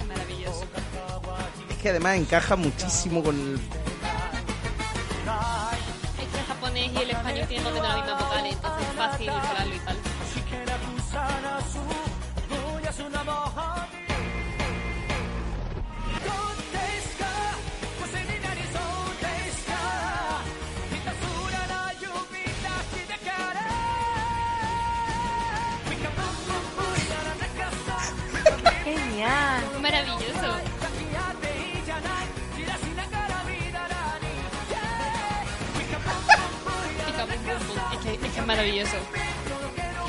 Maravilloso. Es que además encaja muchísimo con el... español tienen menos las mismas vocales, entonces es fácil colarlo y tal. genial. Maravilloso. Maravilloso.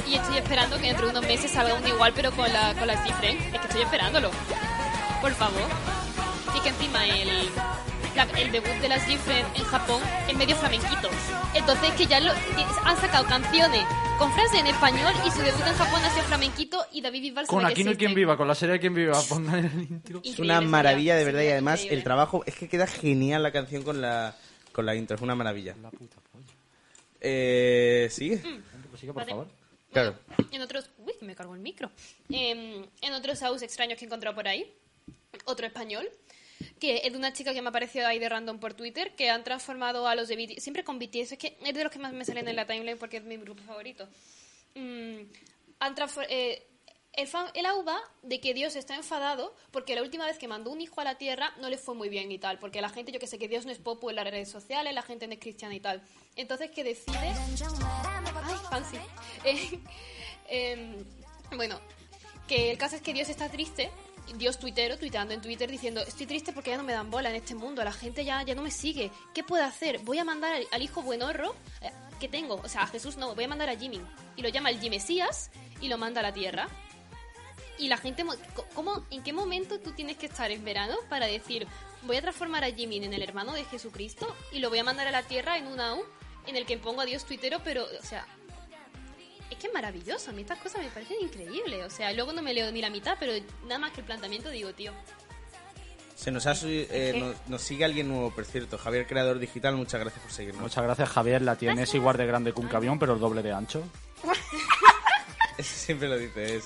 Y estoy esperando que dentro de unos meses salga un igual, pero con, la, con las cifras. Es que estoy esperándolo. Por favor. Y que encima el, la- el debut de las Gifren en Japón es medio flamenquito. Entonces que ya lo, han sacado canciones con frases en español y su debut en Japón ha sido flamenquito y David Bisbal Con Aquí no hay quien viva, con la serie Quien viva, pongan el intro. Es una sería- maravilla de verdad y además increíble. el trabajo es que queda genial la canción con la con la intro, es una maravilla. La puta. Eh, ¿sigue? Pues sigue, por Vale. favor. Claro. En otros. Uy, que me cargo el micro. Em, en otros aus extraños que he encontrado por ahí. Otro español. Que es de una chica que me ha aparecido ahí de random por Twitter. Que han transformado a los de BTS. Siempre con BTS. Es que es de los que más me salen en la timeline porque es mi grupo favorito. Mm, han eh, el, fan- de que Dios está enfadado porque la última vez que mandó un hijo a la tierra no le fue muy bien y tal. Porque la gente, yo que sé, que Dios no es popu en las redes sociales, la gente no es cristiana y tal. Entonces, que decide. Ay, fancy. Eh, em, bueno, que el caso es que Dios está triste. Dios tuitero, tuiteando en Twitter diciendo, estoy triste porque ya no me dan bola en este mundo, la gente ya, ya no me sigue. ¿Qué puedo hacer? Voy a mandar al, al hijo buenorro eh, que tengo, o sea, a Jesús no, voy a mandar a Jimmy. Y lo llama el Jimesías y lo manda a la tierra. Y la gente, ¿cómo, ¿en qué momento tú tienes que estar en verano para decir, voy a transformar a Jimmy en el hermano de Jesucristo y lo voy a mandar a la tierra en una U en el que pongo a Dios tuitero, pero, o sea, es que es maravilloso, a mí estas cosas me parecen increíbles. O sea, luego no me leo ni la mitad, pero nada más que el planteamiento digo, tío, Se nos, ha, eh, nos, nos sigue alguien nuevo, por cierto. Javier, creador digital, muchas gracias por seguirnos. Muchas gracias, Javier. La tienes igual de grande que un camión, pero el doble de ancho. Eso siempre lo dice, es...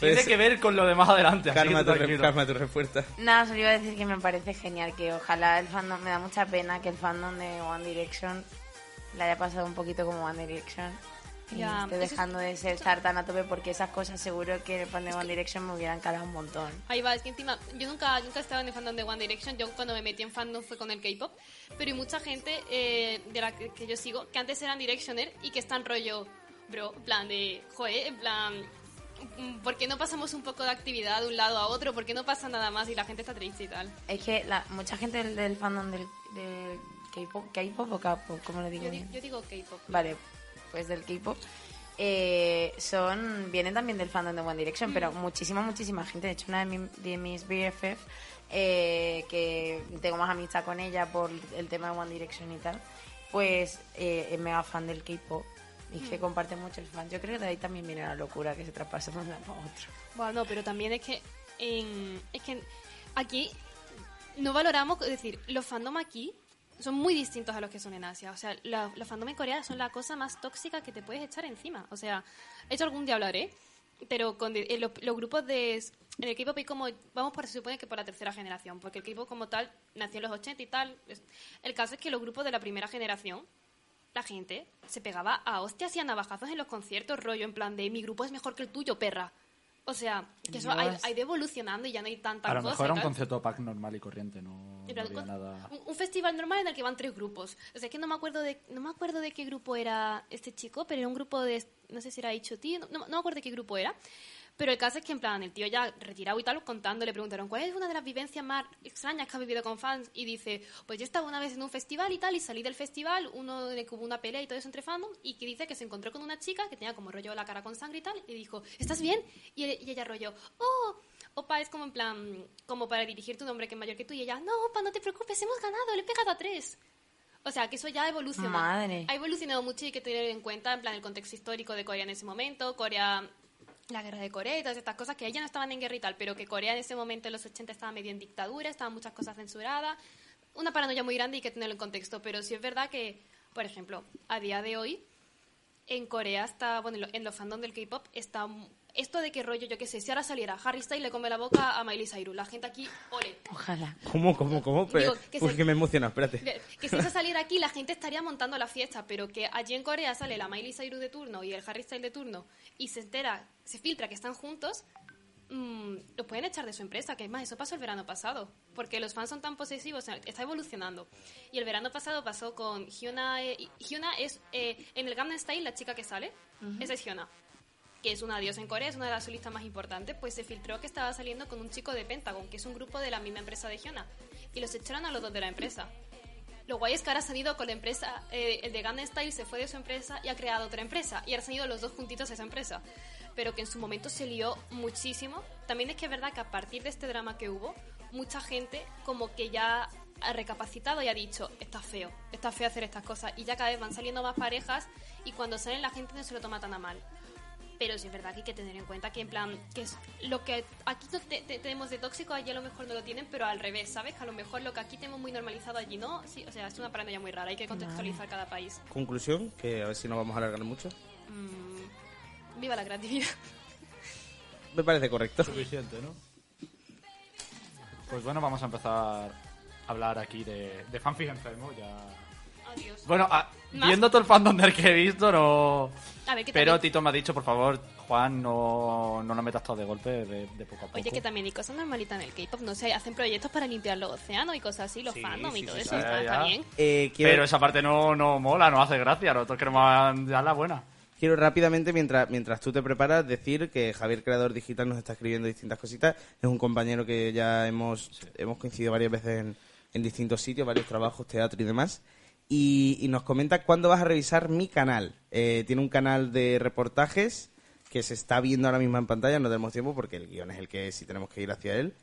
Tiene Pues, que ver con lo de más adelante. así que Calma tu, re- calma tu respuesta. Nada, solo iba a decir que me parece genial que ojalá el fandom, me da mucha pena que el fandom de One Direction le haya pasado un poquito como One Direction y Ya, esté eso es- dejando de ser estar tan a tope porque esas cosas seguro que el fan de One Direction me hubieran calado un montón. ahí va, es que encima, yo nunca, nunca he estado en el fandom de One Direction, yo cuando me metí en fandom fue con el K-pop, pero hay mucha gente eh, de la que, que yo sigo que antes eran Directioner y que están rollo, bro, en plan de, joder, en plan, ¿por qué no pasamos un poco de actividad de un lado a otro? ¿Por qué no pasa nada más y la gente está triste y tal? Es que la, mucha gente del, del fandom del, del K-pop, K-pop o K-pop, ¿cómo lo digo? Yo, yo digo K-pop. Vale, pues del K-pop. eh, son vienen también del fandom de One Direction, pero muchísima, muchísima gente. De hecho, una de, mi- de mis BFF, eh, que tengo más amistad con ella por el tema de One Direction y tal, pues eh, es mega fan del K-pop. Y que Mm. comparte mucho el fan. Yo creo que de ahí también viene la locura que se traspasa de un lado a otro. Bueno, pero también es que en, es que aquí no valoramos, es decir, los fandom aquí son muy distintos a los que son en Asia. O sea, la- los fandom en Corea son la cosa más tóxica que te puedes echar encima. O sea, eso algún día hablaré, pero con de- eh, los, los grupos de... En el K-pop como... Vamos por, se supone que por la tercera generación, porque el K-pop como tal nació en los 80 y tal. El caso es que los grupos de la primera generación la gente se pegaba a hostias y a navajazos en los conciertos, rollo en plan de mi grupo es mejor que el tuyo, perra. O sea, que eso ha, ha ido evolucionando y ya no hay tanta A lo cosa. mejor era un tal. concepto pack normal y corriente, no, no había nada... un, un festival normal en el que van tres grupos. O sea, es que no me acuerdo de no me acuerdo de qué grupo era este chico, pero era un grupo de no sé si era HOT, no, no, no me acuerdo de qué grupo era. Pero el caso es que en plan el tío ya retirado y tal contando le preguntaron ¿cuál es una de las vivencias más extrañas que has vivido con fans? Y dice, pues yo estaba una vez en un festival y tal y salí del festival, uno el que hubo una pelea y todo eso entre fandom y que dice que se encontró con una chica que tenía como rollo la cara con sangre y tal y dijo, ¿estás bien? Y, y ella rollo, oh, Opa es como en plan, como para dirigirte un hombre que es mayor que tú y ella, no, Opa, no te preocupes, hemos ganado, le he pegado a tres. O sea, que eso ya ha evolucionado. Madre. Ha evolucionado mucho y hay que tener en cuenta, en plan, el contexto histórico de Corea en ese momento, Corea, la guerra de Corea y todas estas cosas, que ellas no estaban en guerra y tal, pero que Corea en ese momento, en los 80, estaba medio en dictadura, estaban muchas cosas censuradas. Una paranoia muy grande y hay que tenerlo en contexto, pero sí es verdad que, por ejemplo, a día de hoy, en Corea está, bueno, en lo- en los fandom del K-pop está esto de que rollo, yo qué sé, si ahora saliera Harry Styles le come la boca a Miley Cyrus, la gente aquí, ole. Ojalá. ¿Cómo, cómo, cómo? Pero, Digo, que uy, se- que me emociona, espérate. Que si eso saliera aquí, la gente estaría montando la fiesta, pero que allí en Corea sale la Miley Cyrus de turno y el Harry Styles de turno y se entera, se filtra que están juntos, mm, lo pueden echar de su empresa, que es más, eso pasó el verano pasado, porque los fans son tan posesivos, o sea, está evolucionando. Y el verano pasado pasó con Hyuna, eh, Hyuna es, eh, en el Gangnam Style, la chica que sale, esa es Hyuna. Que es una diosa en Corea, es una de las solistas más importantes, pues se filtró que estaba saliendo con un chico de Pentagon, que es un grupo de la misma empresa de Hyuna. Y los echaron a los dos de la empresa. Lo guay es que ahora se han con la empresa, eh, el de Gangnam Style se fue de su empresa y ha creado otra empresa. Y ahora han ido los dos juntitos a esa empresa. Pero que en su momento se lió muchísimo. También es que es verdad que a partir de este drama que hubo, mucha gente como que ya ha recapacitado y ha dicho, está feo, está feo hacer estas cosas. Y ya cada vez van saliendo más parejas y cuando salen la gente no se lo toma tan a mal. Pero sí es verdad que hay que tener en cuenta que en plan, que es lo que aquí no te- te- tenemos de tóxico, allí a lo mejor no lo tienen, pero al revés, ¿sabes? Que a lo mejor lo que aquí tenemos muy normalizado allí no. Sí, o sea, es una paranoia muy rara, hay que contextualizar cada país. Conclusión, que a ver si no vamos a alargar mucho. Mm, viva la creatividad. Me parece correcto. Suficiente, ¿no? Pues bueno, vamos a empezar a hablar aquí de, de fanfic enfermo. Ya... Adiós. Bueno, a- ¿Más? viendo todo el fandom del que he visto, no... A ver, que Pero también- Tito me ha dicho, por favor, Juan, no, no lo metas todo de golpe, de, de poco a poco. Oye, que también hay cosas normalitas en el K-pop, no sé, hacen proyectos para limpiar los océanos y cosas así, los Sí, fandom y todo sí, eso, sí. está, Ya, está ya. bien. Eh, quiero, Pero esa parte no, no mola, no hace gracia. Nosotros queremos dar la buena. quiero rápidamente, mientras, mientras tú te preparas, decir que Javier Creador Digital nos está escribiendo distintas cositas. Es un compañero que ya hemos, hemos coincidido varias veces en, en distintos sitios, varios trabajos, teatro y demás. Y, y nos comenta cuándo vas a revisar mi canal. Eh, tiene un canal de reportajes que se está viendo ahora mismo en pantalla, no tenemos tiempo porque el guion es el que y tenemos que ir hacia él.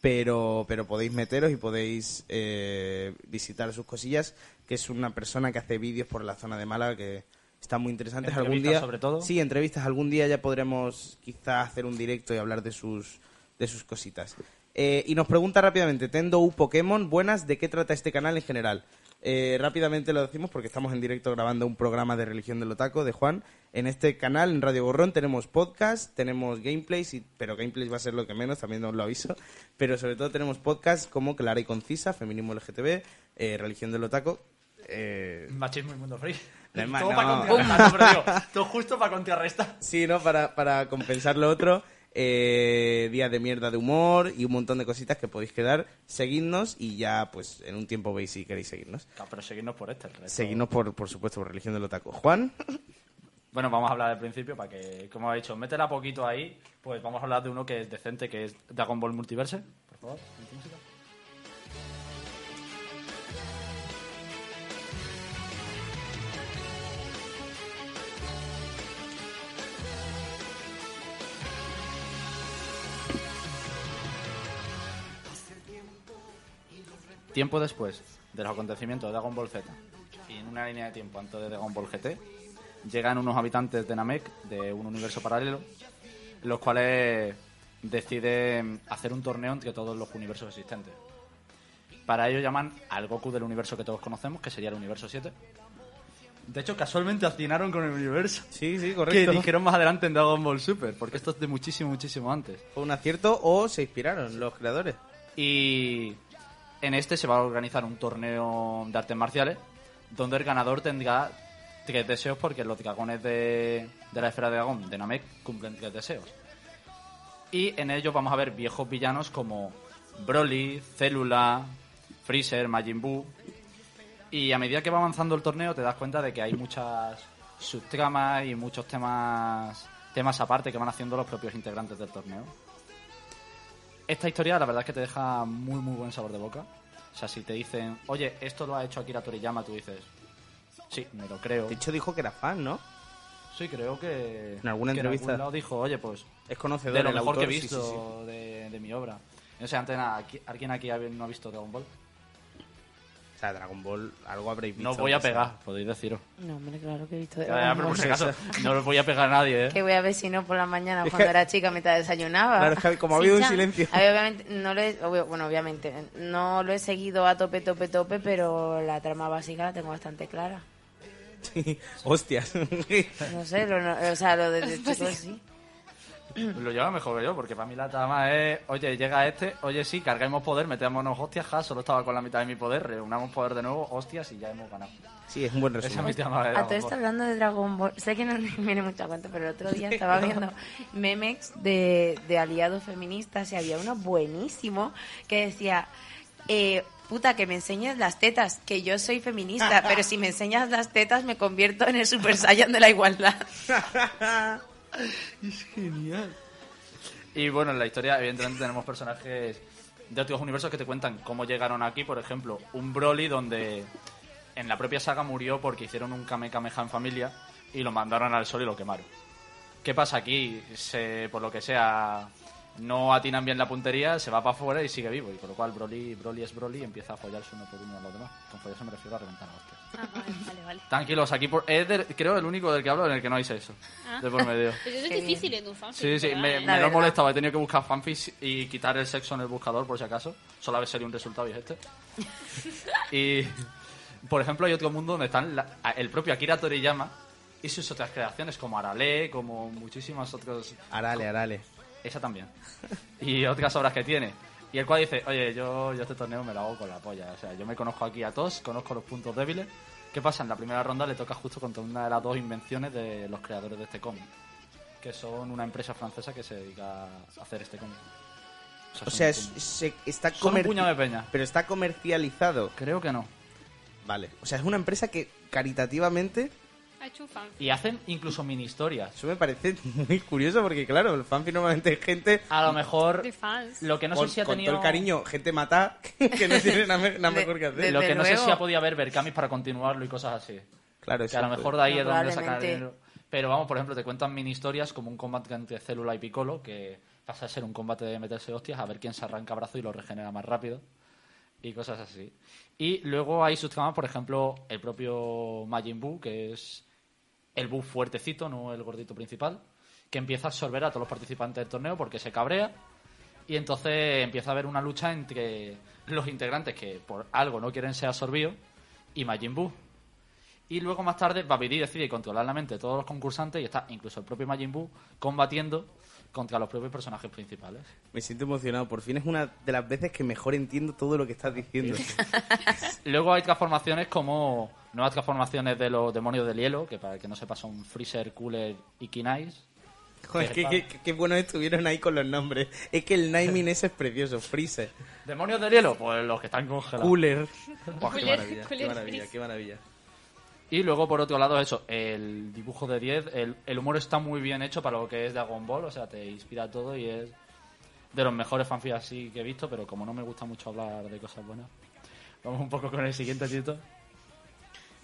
Pero, pero podéis meteros y podéis eh, visitar sus cosillas, que es una persona que hace vídeos por la zona de Málaga que están muy interesantes. Algún Entrevistas, día, sobre todo. Sí, entrevistas. Algún día ya podremos quizás hacer un directo y hablar de sus, de sus cositas. Eh, y nos pregunta rápidamente, Tendo U Pokémon, buenas, ¿de qué trata este canal en general? Eh, rápidamente lo decimos porque estamos en directo grabando un programa de religión del otaco de Juan. En este canal, en Radio Gorrón, tenemos podcast, tenemos gameplays, y, pero gameplays va a ser lo que menos, también os lo aviso. Pero sobre todo tenemos podcast como Clara y Concisa, Feminismo LGTB, eh, Religión del Otaco. Eh, Machismo y mundo free. No todo no. para no, pero digo, todo justo para contrarrestar. Sí, ¿no? Para, para compensar lo otro. Eh, días de mierda de humor y un montón de cositas que podéis quedar. Seguidnos y ya, pues, en un tiempo veis si queréis seguirnos. Pero seguidnos por este. el resto- Seguidnos, por, por supuesto, por Religión del Otaco. Juan, Bueno, vamos a hablar del principio para que, como he dicho, métela poquito ahí. Pues vamos a hablar de uno que es decente, que es Dragon Ball Multiverse. Por favor, música. Tiempo después de los acontecimientos de Dragon Ball Z y en una línea de tiempo antes de Dragon Ball GT, llegan unos habitantes de Namek, de un universo paralelo, los cuales deciden hacer un torneo entre todos los universos existentes. Para ello llaman al Goku del universo que todos conocemos, que sería el universo 7. De hecho, casualmente atinaron con el universo. Sí, sí, Que correcto. dijeron más adelante en Dragon Ball Super, porque esto es de muchísimo, muchísimo antes. ¿Fue un acierto o se inspiraron los creadores? Y en este se va a organizar un torneo de artes marciales donde el ganador tendrá tres deseos porque los dragones de, la esfera de dragón de Namek cumplen tres deseos. Y en ellos vamos a ver viejos villanos como Broly, Célula, Freezer, Majin Buu. Y a medida que va avanzando el torneo te das cuenta de que hay muchas subtramas y muchos temas, temas aparte que van haciendo los propios integrantes del torneo. Esta historia la verdad es que te deja muy muy buen sabor de boca. O sea, si te dicen, oye, esto lo ha hecho Akira Toriyama, tú dices, sí, me lo creo. De hecho, dijo que era fan, ¿no? Sí, creo que En alguna que entrevista. algún lado dijo, oye, pues Es conocedor de lo el mejor autor, que he sí, visto sí, sí. De, de mi obra. No sé, antes nada, ¿aquí- ¿alguien aquí no ha visto Dragon Ball? Sea, Dragon Ball, algo habréis visto. No os voy a aunque sea. pegar, podéis deciros. No, hombre, claro que he visto de Ya, ya, pero por si Dragon Ball. acaso, no los voy a pegar a nadie, ¿eh? Que voy a ver si no por la mañana Es cuando que- era chica mientras desayunaba. Claro, es que como ha habido un Sin-chan. silencio. A ver, obviamente, no lo he, obvio- bueno, obviamente, no lo he seguido a tope, tope, tope, pero la trama básica la tengo bastante clara. Sí. Hostias. No sé, lo, no- o sea, lo de, de chicos sí. Lo lleva mejor que yo, porque para mí la trama es, oye, llega este, oye, sí, carguemos poder, metémonos hostias, ja, solo estaba con la mitad de mi poder, reunamos poder de nuevo, hostias, y ya hemos ganado. sí, es un buen Esa es resumen. mi trama de A todo esto hablando de Dragon Ball, sé que no me viene mucho a cuenta, pero el otro día estaba viendo memes de, de aliados feministas y había uno buenísimo que decía, eh, puta, que me enseñes las tetas, que yo soy feminista, pero si me enseñas las tetas me convierto en el Super Saiyan de la igualdad. Es genial. Y bueno, en la historia, evidentemente, tenemos personajes de otros universos que te cuentan cómo llegaron aquí. Por ejemplo, un Broly donde en la propia saga murió porque hicieron un Kame Kameha en familia y lo mandaron al sol y lo quemaron. ¿Qué pasa aquí? Se, por lo que sea, no atinan bien la puntería, se va para afuera y sigue vivo. Y por lo cual Broly, Broly es Broly y empieza a follarse uno por uno a los demás. Con follarse me refiero a reventar a hostias. Ah, vale, vale, vale. Tranquilos, aquí por, es de- creo el único del que hablo en el que no hay sexo. Ah. De por medio. Pero eso es difícil en un fanfic. Sí, sí, ¿verdad? me, lo he molestado. He tenido que buscar fanfics y quitar el sexo en el buscador por si acaso. Solo a sería un resultado y es este. y, por ejemplo, hay otro mundo donde están la- el propio Akira Toriyama y sus otras creaciones, como Arale, como muchísimas otras. Arale, arale. Esa también. Y otras obras que tiene. Y el cual dice, oye, yo, yo este torneo me lo hago con la polla. O sea, yo me conozco aquí a todos, conozco los puntos débiles. ¿Qué pasa? En la primera ronda le toca justo contra una de las dos invenciones de los creadores de este cómic. Que son una empresa francesa que se dedica a hacer este cómic. O sea, es- se- está Son un comerci- puño de peña. Pero está comercializado. Creo que no. Vale. O sea, es una empresa que caritativamente. Ha hecho un fanfic. Y hacen incluso mini historias. Eso me parece muy curioso porque, claro, el fanfic normalmente es gente. A lo mejor De fans. lo que no con, sé si ha con tenido todo el cariño, gente mata que no tiene nada, nada De- mejor que hacer. de- lo que no sé luego. si ha podido haber Berkamis para continuarlo y cosas así. Claro, Que a lo mejor de ahí es donde sacan Probablemente. dinero. Pero vamos, por ejemplo, te cuentan mini historias como un combate entre Célula y Piccolo, que pasa a ser un combate de meterse hostias, a ver quién se arranca brazo y lo regenera más rápido. Y cosas así. Y luego hay sus tramas, por ejemplo, el propio Majin Buu, que es el Buu fuertecito, no el gordito principal, que empieza a absorber a todos los participantes del torneo porque se cabrea. Y entonces empieza a haber una lucha entre los integrantes que por algo no quieren ser absorbidos y Majin Buu. Y luego más tarde Babidi decide controlar la mente de todos los concursantes y está incluso el propio Majin Buu combatiendo contra los propios personajes principales. Me siento emocionado. Por fin es una de las veces que mejor entiendo todo lo que estás diciendo. Luego hay transformaciones como nuevas transformaciones de los demonios del hielo, que para el que no sepa son Freezer, Cooler y Kinais. Joder, qué, qué, qué buenos estuvieron ahí con los nombres. Es que el naming ese es precioso. Freezer, ¿Demonios del hielo? Pues los que están congelados. Cooler. Buah, qué maravilla. Qué maravilla, qué maravilla. Y luego, por otro lado, eso, el dibujo de 10, el, el humor está muy bien hecho para lo que es Dragon Ball, o sea, te inspira todo y es de los mejores fanfics así que he visto, pero como no me gusta mucho hablar de cosas buenas, vamos un poco con el siguiente tito.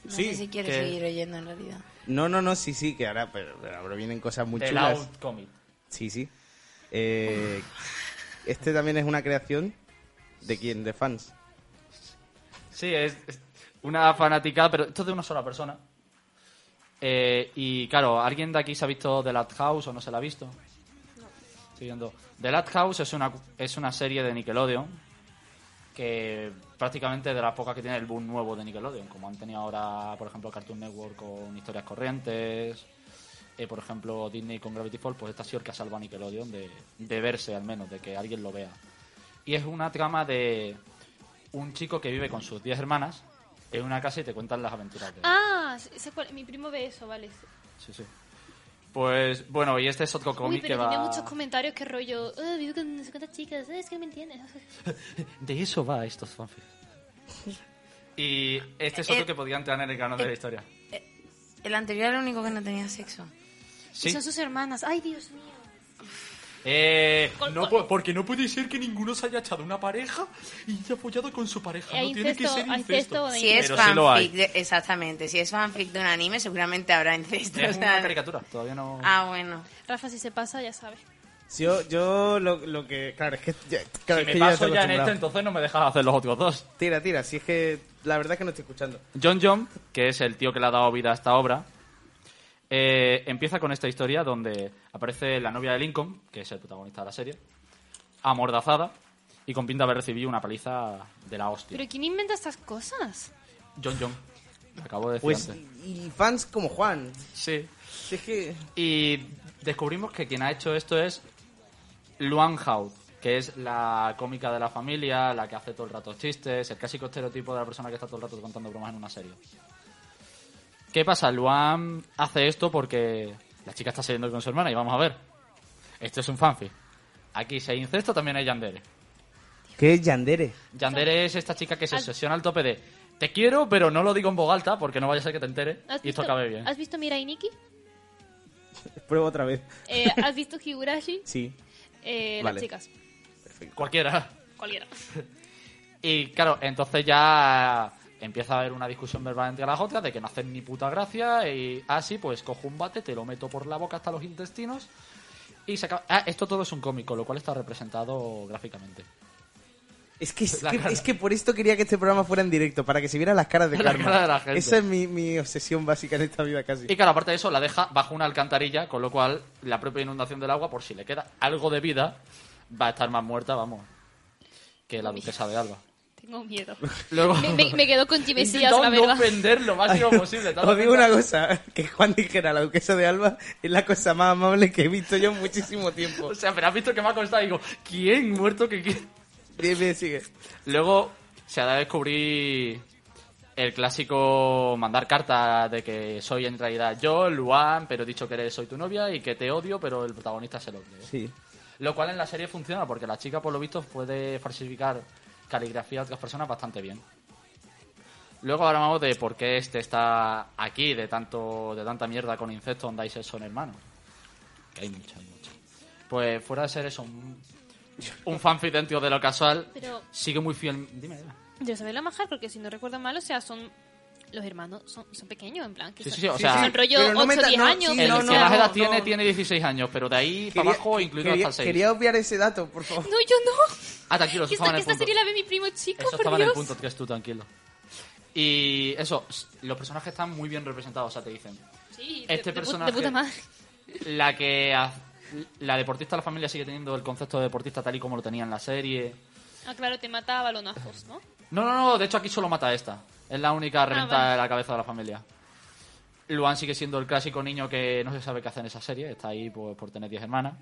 No Sí, sé si quiero que- seguir oyendo en realidad. No, no, no, sí, sí, que ahora, pero, pero ahora vienen cosas muy The chulas. Loud Comic. Sí, sí. Eh, este también es una creación de quién, de fans. Sí, es, es una fanática, pero esto es de una sola persona. Eh, y claro, ¿alguien de aquí se ha visto The Last House o no se la ha visto? Siguiendo. The Last House es una, es una serie de Nickelodeon que prácticamente de las pocas que tiene el boom nuevo de Nickelodeon, como han tenido ahora, por ejemplo, Cartoon Network con historias corrientes, eh, por ejemplo, Disney con Gravity Falls, pues esta ha sido el que ha salvado a Nickelodeon de, de verse al menos, de que alguien lo vea. Y es una trama de un chico que vive con sus 10 hermanas en una casa y te cuentan las aventuras de Ah, mi primo ve eso, vale. Sí, sí. Pues bueno, y este es otro Uy, cómic que pero tiene va... muchos comentarios que rollo, "Ah, vivo con no sé cuántas chicas, "Ah, es que no me entiendes. De eso va estos fanfics. Y este es otro Eh, que podría entrar en el canon de la eh, historia. El anterior era el único que no tenía sexo. Sí. Y son sus hermanas. Ay, Dios mío. Eh, no, porque no puede ser que ninguno se haya echado una pareja y haya follado con su pareja. No tiene que incesto, ser incesto. incesto Si es Pero sí lo hay. fanfic, de- exactamente. Si es fanfic de un anime, seguramente habrá incesto. Es una caricatura, todavía no... Ah, bueno. Rafa, si se pasa, ya sabes. Yo, yo lo, lo que. Claro, es que. ya- claro, si es me que yo paso estoy ya en este, acostumbrado. entonces no me dejas hacer los otros dos. Tira, tira, si es que. La verdad es que no estoy escuchando. John Jump, que es el tío que le ha dado vida a esta obra, eh, empieza con esta historia donde aparece la novia de Lincoln, que es el protagonista de la serie, amordazada y con pinta de haber recibido una paliza de la hostia. ¿Pero quién inventa estas cosas? John que acabo de decir Pues. antes. Y, y fans como Juan. Sí. Si es que. Y descubrimos que quien ha hecho esto es Luan Hout, que es la cómica de la familia, la que hace todo el rato chistes, el clásico estereotipo de la persona que está todo el rato contando bromas en una serie. ¿Qué pasa? Luan hace esto porque la chica está saliendo con su hermana y vamos a ver. Esto es un fanfic. Aquí si hay incesto también hay yandere. ¿Qué es Yandere? Yandere es esta chica que se ¿Has- obsesiona al tope de te quiero, pero no lo digo en voz alta porque no vaya a ser que te entere ¿Has y esto visto, acabe bien. ¿Has visto Mirai Nikki? Pruebo otra vez. Eh, ¿Has visto Higurashi? Sí. Eh, Vale. Las chicas. Cualquiera. Cualquiera. Y claro, entonces ya empieza a haber una discusión verbal entre las otras de que no hacen ni puta gracia y así pues cojo un bate, te lo meto por la boca hasta los intestinos y se acaba... Ah, esto todo es un cómico, lo cual está representado gráficamente. Es que, es, que, cara. es que por esto quería que este programa fuera en directo, para que se vieran las caras de La Karma. cara de la gente. Esa es mi, mi obsesión básica en esta vida casi. Y claro, aparte de eso, la deja bajo una alcantarilla, con lo cual la propia inundación del agua, por si le queda algo de vida, va a estar más muerta, vamos, que la duquesa de Alba. Tengo miedo. Luego... Me, me- me quedo con intentado la no verdad. ofender lo máximo posible. ¿te has dado Os digo una cosa, que Juan dijera la duquesa de Alba es la cosa más amable que he visto yo en muchísimo tiempo. O sea, pero has visto que me ha costado y digo, ¿quién muerto que quién? Bien, bien, sigue. Luego se ha de descubrir el clásico mandar cartas de que soy en realidad yo, Luan, pero he dicho que eres, soy tu novia y que te odio, pero el protagonista se lo cree. Sí. Lo cual en la serie funciona porque la chica, por lo visto, puede falsificar caligrafía a otras personas bastante bien. Luego hablamos de por qué este está aquí, de tanto de tanta mierda con insectos donde hay sexo en hermanos. Que hay mucho, hay mucho. Pues fuera de ser eso, un, un fanfic dentro de lo casual, Pero sigue muy fiel. Dime, dime. yo sabía la majar porque si no recuerdo mal, o sea, son los hermanos son, son pequeños, en plan. Que Sí, son, sí, sí, o sea, sí, son rollo pero no 8 meta- 10 no, años. sí, El pero que no, más no, edad no. tiene, tiene 16 años, pero de ahí para abajo, incluido quería, hasta el 6. quería obviar ese dato, por favor. No, yo no. Ah, tranquilo, eso estaba esta, en el esta punto. serie la ve mi primo chico, Eso por estaba en el Dios. punto 3, tú tranquilo. Y eso, los personajes están muy bien representados, o sea, te dicen. Sí, Este de, personaje- de puta madre. La que. ha- La deportista de la familia sigue teniendo el concepto de deportista tal y como lo tenía en la serie. Ah, claro, te mata a balonazos, ¿no? No, no, no, de hecho aquí solo mata a esta. Es la única reventa vale. de la cabeza de la familia. Luan sigue siendo el clásico niño que no se sabe qué hacer en esa serie, está ahí por, por tener 10 hermanas.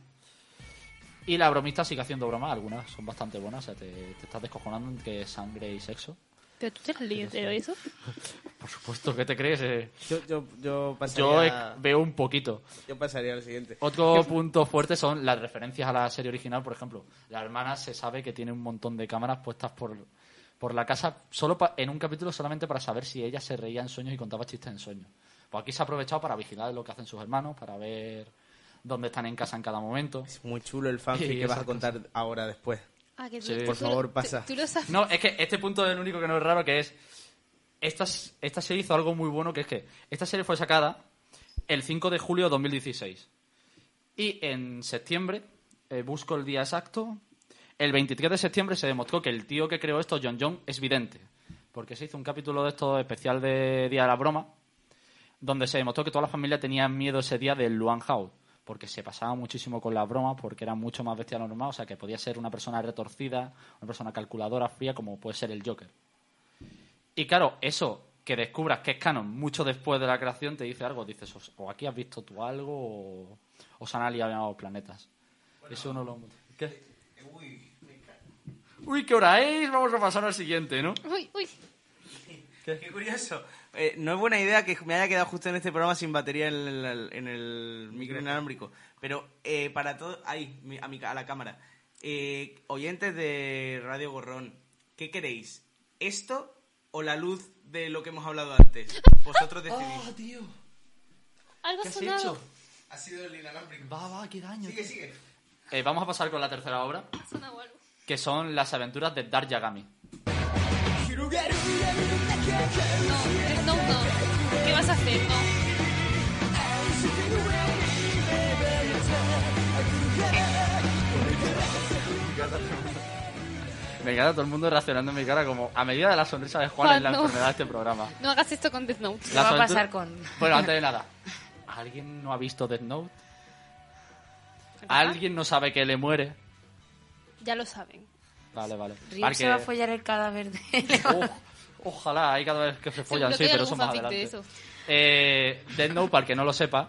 Y la bromista sigue haciendo bromas, algunas son bastante buenas, o sea, te, te estás descojonando en que es sangre y sexo. Pero tú te has leído de eso. Por supuesto, ¿qué te crees? Eh, Yo, yo, yo Yo pasaría, eh, veo un poquito. yo pasaría al siguiente. Otro punto fuerte son las referencias a la serie original, por ejemplo. La hermana se sabe que tiene un montón de cámaras puestas por, por la casa, solo pa- en un capítulo solamente para saber si ella se reía en sueños y contaba chistes en sueños. Pues aquí se ha aprovechado para vigilar lo que hacen sus hermanos, para ver dónde están en casa en cada momento. Es muy chulo el fanfic que vas a contar ahora después. Ah, que Sí. Por favor, pasa. Tú, lo sabes. No, es que este punto es el único que no es raro, que es... Esta, esta serie hizo algo muy bueno, que es que esta serie fue sacada el 5 de julio de 2016. Y en septiembre, eh, busco el día exacto, el 23 de septiembre se demostró que el tío que creó esto, John John, es vidente. Porque se hizo un capítulo de esto especial de Día de la Broma, donde se demostró que toda la familia tenía miedo ese día del Luan Hao, porque se pasaba muchísimo con las bromas, porque era mucho más bestia de lo normal, o sea que podía ser una persona retorcida, una persona calculadora, fría, como puede ser el Joker. Y claro, eso que descubras que es canon mucho después de la creación te dice algo, dices, o, aquí has visto tú algo, o, o se han aliado planetas. Eso no lo... ¿Qué? Uy, ¿qué hora es? Vamos a pasar al siguiente, ¿no? Uy, uy. Qué curioso. Eh, no es buena idea que me haya quedado justo en este programa sin batería en el, en el micro inalámbrico. Pero eh, para todo... Ahí, a, mi, a la cámara. Eh, oyentes de Radio Gorrón, ¿qué queréis? ¿Esto o la luz de lo que hemos hablado antes? Vosotros decidís. tío! Algo ¿Qué has sonado. hecho? Ha sido el inalámbrico. Va, va, qué daño. Sigue, sigue. Eh, vamos a pasar con la tercera obra, Ha sonado algo. Que son las aventuras de Dark Yagami. No, no, no. ¿Qué vas a hacer? No. Me queda todo el mundo reaccionando en mi cara como a medida de la sonrisa de Juan, Juan, en la no. enfermedad de este programa. No hagas esto con Death Note. ¿Qué va a pasar con...? Bueno, antes de nada, ¿alguien no ha visto Death Note? ¿Alguien no sabe que le muere? Ya lo saben. Vale, vale. Ryuk Para se va a follar el cadáver de... Oh, ojalá, hay cada vez que se follan, sí, pero eso más adelante. de eso. Eh, Death Note, para el que no lo sepa,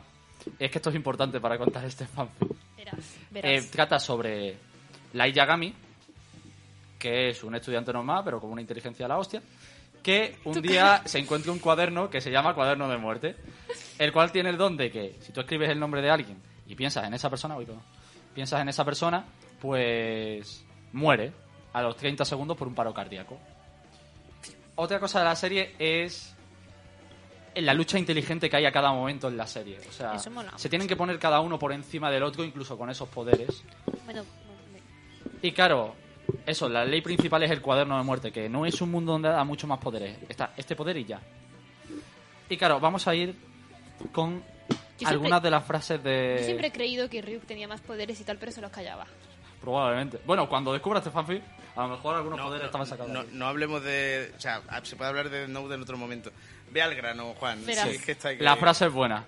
es que esto es importante para contar este fanfic. Verás, Eh, verás. trata sobre Light Yagami, que es un estudiante normal, pero con una inteligencia de la hostia, que un día se encuentra un cuaderno que se llama Cuaderno de Muerte, el cual tiene el don de que si tú escribes el nombre de alguien y piensas en esa persona, piensas en esa persona, pues muere a los 30 segundos por un paro cardíaco. Otra cosa de la serie es en la lucha inteligente que hay a cada momento en la serie. O sea, se tienen que poner cada uno por encima del otro, incluso con esos poderes. Bueno, Y claro, eso, la ley principal es el cuaderno de muerte, que no es un mundo donde da mucho más poderes. Está este poder y ya. Y claro, vamos a ir con siempre- algunas de las frases yo de... siempre he creído que Ryuk tenía más poderes y tal, pero se los callaba. Probablemente. Bueno, cuando descubra este fanfic, a lo mejor algunos No, poderes estaban sacados. no, no hablemos de. O sea, se puede hablar de Death Note en otro momento. Ve al grano, Juan. Verás. Sí, es que está ahí que- La frase es buena.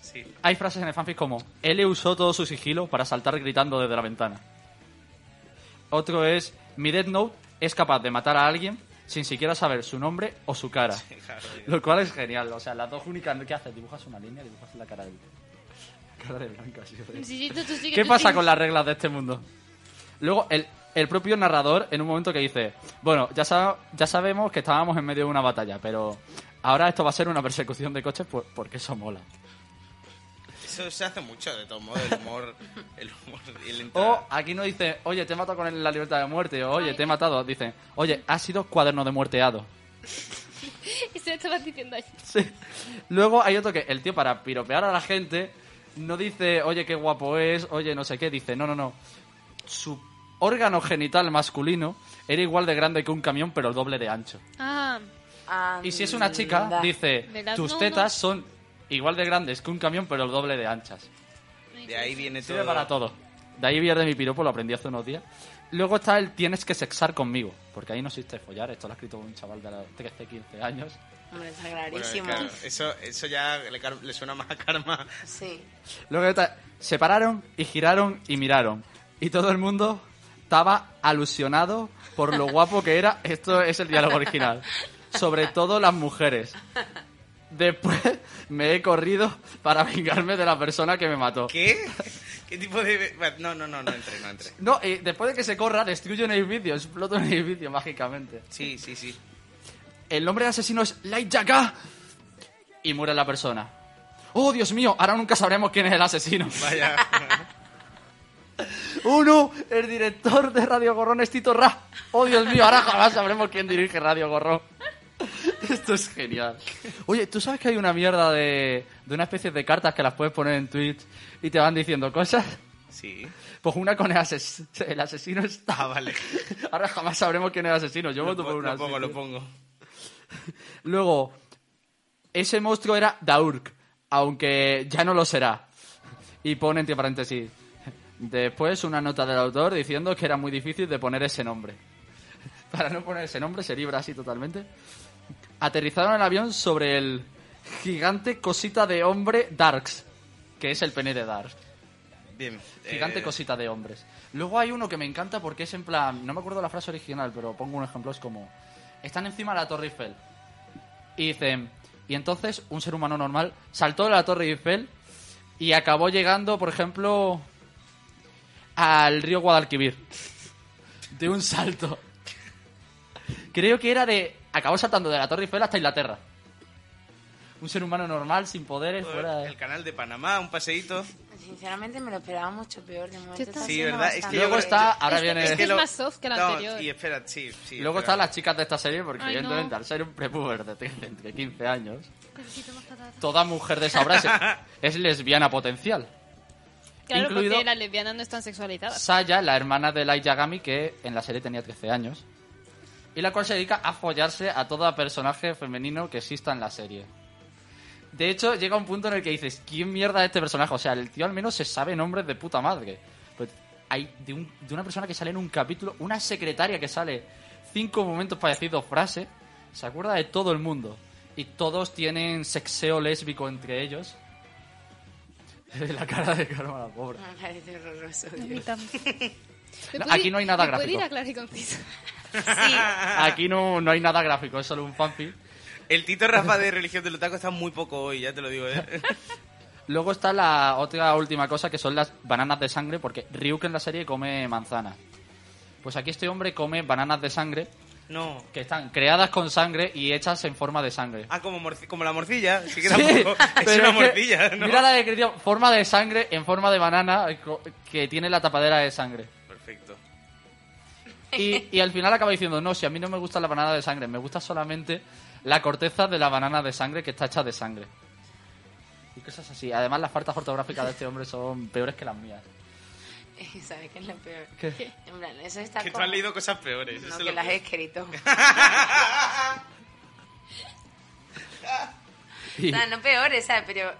Sí. Hay frases en el fanfic como L usó todo su sigilo para saltar gritando desde la ventana. Otro es Mi Death Note es capaz de matar a alguien sin siquiera saber su nombre o su cara. claro. Lo cual es genial. O sea, las dos únicas que haces, dibujas una línea, dibujas la cara de cara de blanca. sí, joder. Sí, sí, tú- tú sigue, ¿Qué tú pasa sigue. con las reglas de este mundo? Luego, el, el propio narrador, en un momento que dice, bueno, ya, sab- ya sabemos que estábamos en medio de una batalla, pero ahora esto va a ser una persecución de coches pues, porque eso mola. Eso se hace mucho, de todos modos, el humor. El humor y el O aquí no dice, oye, te he matado con la libertad de muerte, o oye, te he matado. Dice, oye, ha sido cuaderno de muerteado. Eso lo estabas diciendo ahí. Sí. Luego hay otro que el tío, para piropear a la gente, no dice, oye, qué guapo es, oye, no sé qué. Dice, no, no, no. Su órgano genital masculino era igual de grande que un camión, pero el doble de ancho. Ah, Y si es una chica, dice, tus tetas son igual de grandes que un camión, pero el doble de anchas. De ahí viene todo. Sirve para todo. De ahí viene mi piropo, lo aprendí hace unos días. Luego está el tienes que sexar conmigo, porque ahí no existe follar. Esto lo ha escrito un chaval de la 13, 15 años. Hombre, está Bueno, clarísimo. claro, eso, eso ya le, le suena más a karma. Sí. Luego está, se pararon y giraron y miraron. Y todo el mundo estaba alusionado por lo guapo que era. Esto es el diálogo original. Sobre todo las mujeres. Después me he corrido para vengarme de la persona que me mató. ¿Qué? ¿Qué tipo de.? No, no, no, no entré, no entré. No, y después de que se corra, destruye un edificio, explota un edificio mágicamente. Sí, sí, sí. El nombre del asesino es Light Yaga. Y muere la persona. ¡Oh, Dios mío! Ahora nunca sabremos quién es el asesino. Vaya. Uno, el director de Radio Gorrón es Tito Ra. ¡Oh, Dios mío! Ahora jamás sabremos quién dirige Radio Gorrón. Esto es genial. Oye, ¿tú sabes que hay una mierda de, de una especie de cartas que las puedes poner en Twitch y te van diciendo cosas? Sí. Pues una con el, ases- el asesino está. Ah, vale. Ahora jamás sabremos quién es el asesino. Yo voto por po- una. lo pongo, así, lo pongo. Luego, ese monstruo era Daurk, aunque ya no lo será. Y pone entre paréntesis. Después una nota del autor diciendo que era muy difícil de poner ese nombre. Para no poner ese nombre se libra así totalmente. Aterrizaron el avión sobre el gigante cosita de hombre Darks, que es el pene de Darks. Bien. Gigante eh, cosita de hombres. Luego hay uno que me encanta porque es en plan. No me acuerdo la frase original, pero pongo un ejemplo. Es como. Están encima de la Torre Eiffel. Y dicen. Y entonces un ser humano normal saltó de la Torre Eiffel y acabó llegando, por ejemplo. al río Guadalquivir. De un salto. Creo que era de. Acabó saltando de la Torre Eiffel hasta Inglaterra. Un ser humano normal, sin poderes, fuera de. El canal de Panamá, un paseíto. Sinceramente me lo esperaba mucho peor. De momento Sí, ¿verdad? Es que Luego está. Ahora Este- viene. este es más soft que el no, anterior. Y espera, sí, sí. Luego están las chicas de esta serie, porque Ay, no. evidentemente al ser un prepuber de de entre 15 años, toda mujer de esa obra es, es lesbiana potencial. Claro, incluido- porque las lesbianas no están sexualizadas. Saya, la hermana de Light Yagami, que en la serie tenía 13 años, y la cual se dedica a follarse a todo personaje femenino que exista en la serie. De hecho, llega un punto en el que dices, ¿quién mierda es este personaje? O sea, el tío al menos se sabe nombres de puta madre. Pues hay de, un- de una persona que sale en un capítulo, una secretaria que sale cinco momentos para decir dos frases, se acuerda de todo el mundo. Y todos tienen sexeo lésbico entre ellos. la cara de Karma, la pobre. Me parece horroroso. A mí Dios. también. ¿Me No, puede aquí no hay nada ¿me puede gráfico. ir a claro y conciso? Sí. Aquí no, no hay nada gráfico, es solo un fanfic. El Tito Rafa de Religión del Otaku está muy poco hoy, ya te lo digo, ¿eh? Luego está la otra última cosa que son las bananas de sangre, porque Ryuk en la serie come manzanas. Pues aquí este hombre come bananas de sangre No. que están creadas con sangre y hechas en forma de sangre. Ah, como, como la morcilla. Sí que Sí, tampoco. Es una morcilla, ¿no? Mira la descripción, forma de sangre en forma de banana que tiene la tapadera de sangre. Perfecto. Y, y al final acaba diciendo, no, si a mí no me gusta la banana de sangre, me gusta solamente la corteza de la banana de sangre que está hecha de sangre. Y cosas así. Además, las faltas ortográficas de este hombre son peores que las mías. ¿Sabes qué es lo peor? ¿Qué? En plan, eso está Que tú como- has leído cosas peores. eso No, es que lo las peor. he escrito. Y- O sea, no peores, ¿sabes? Pero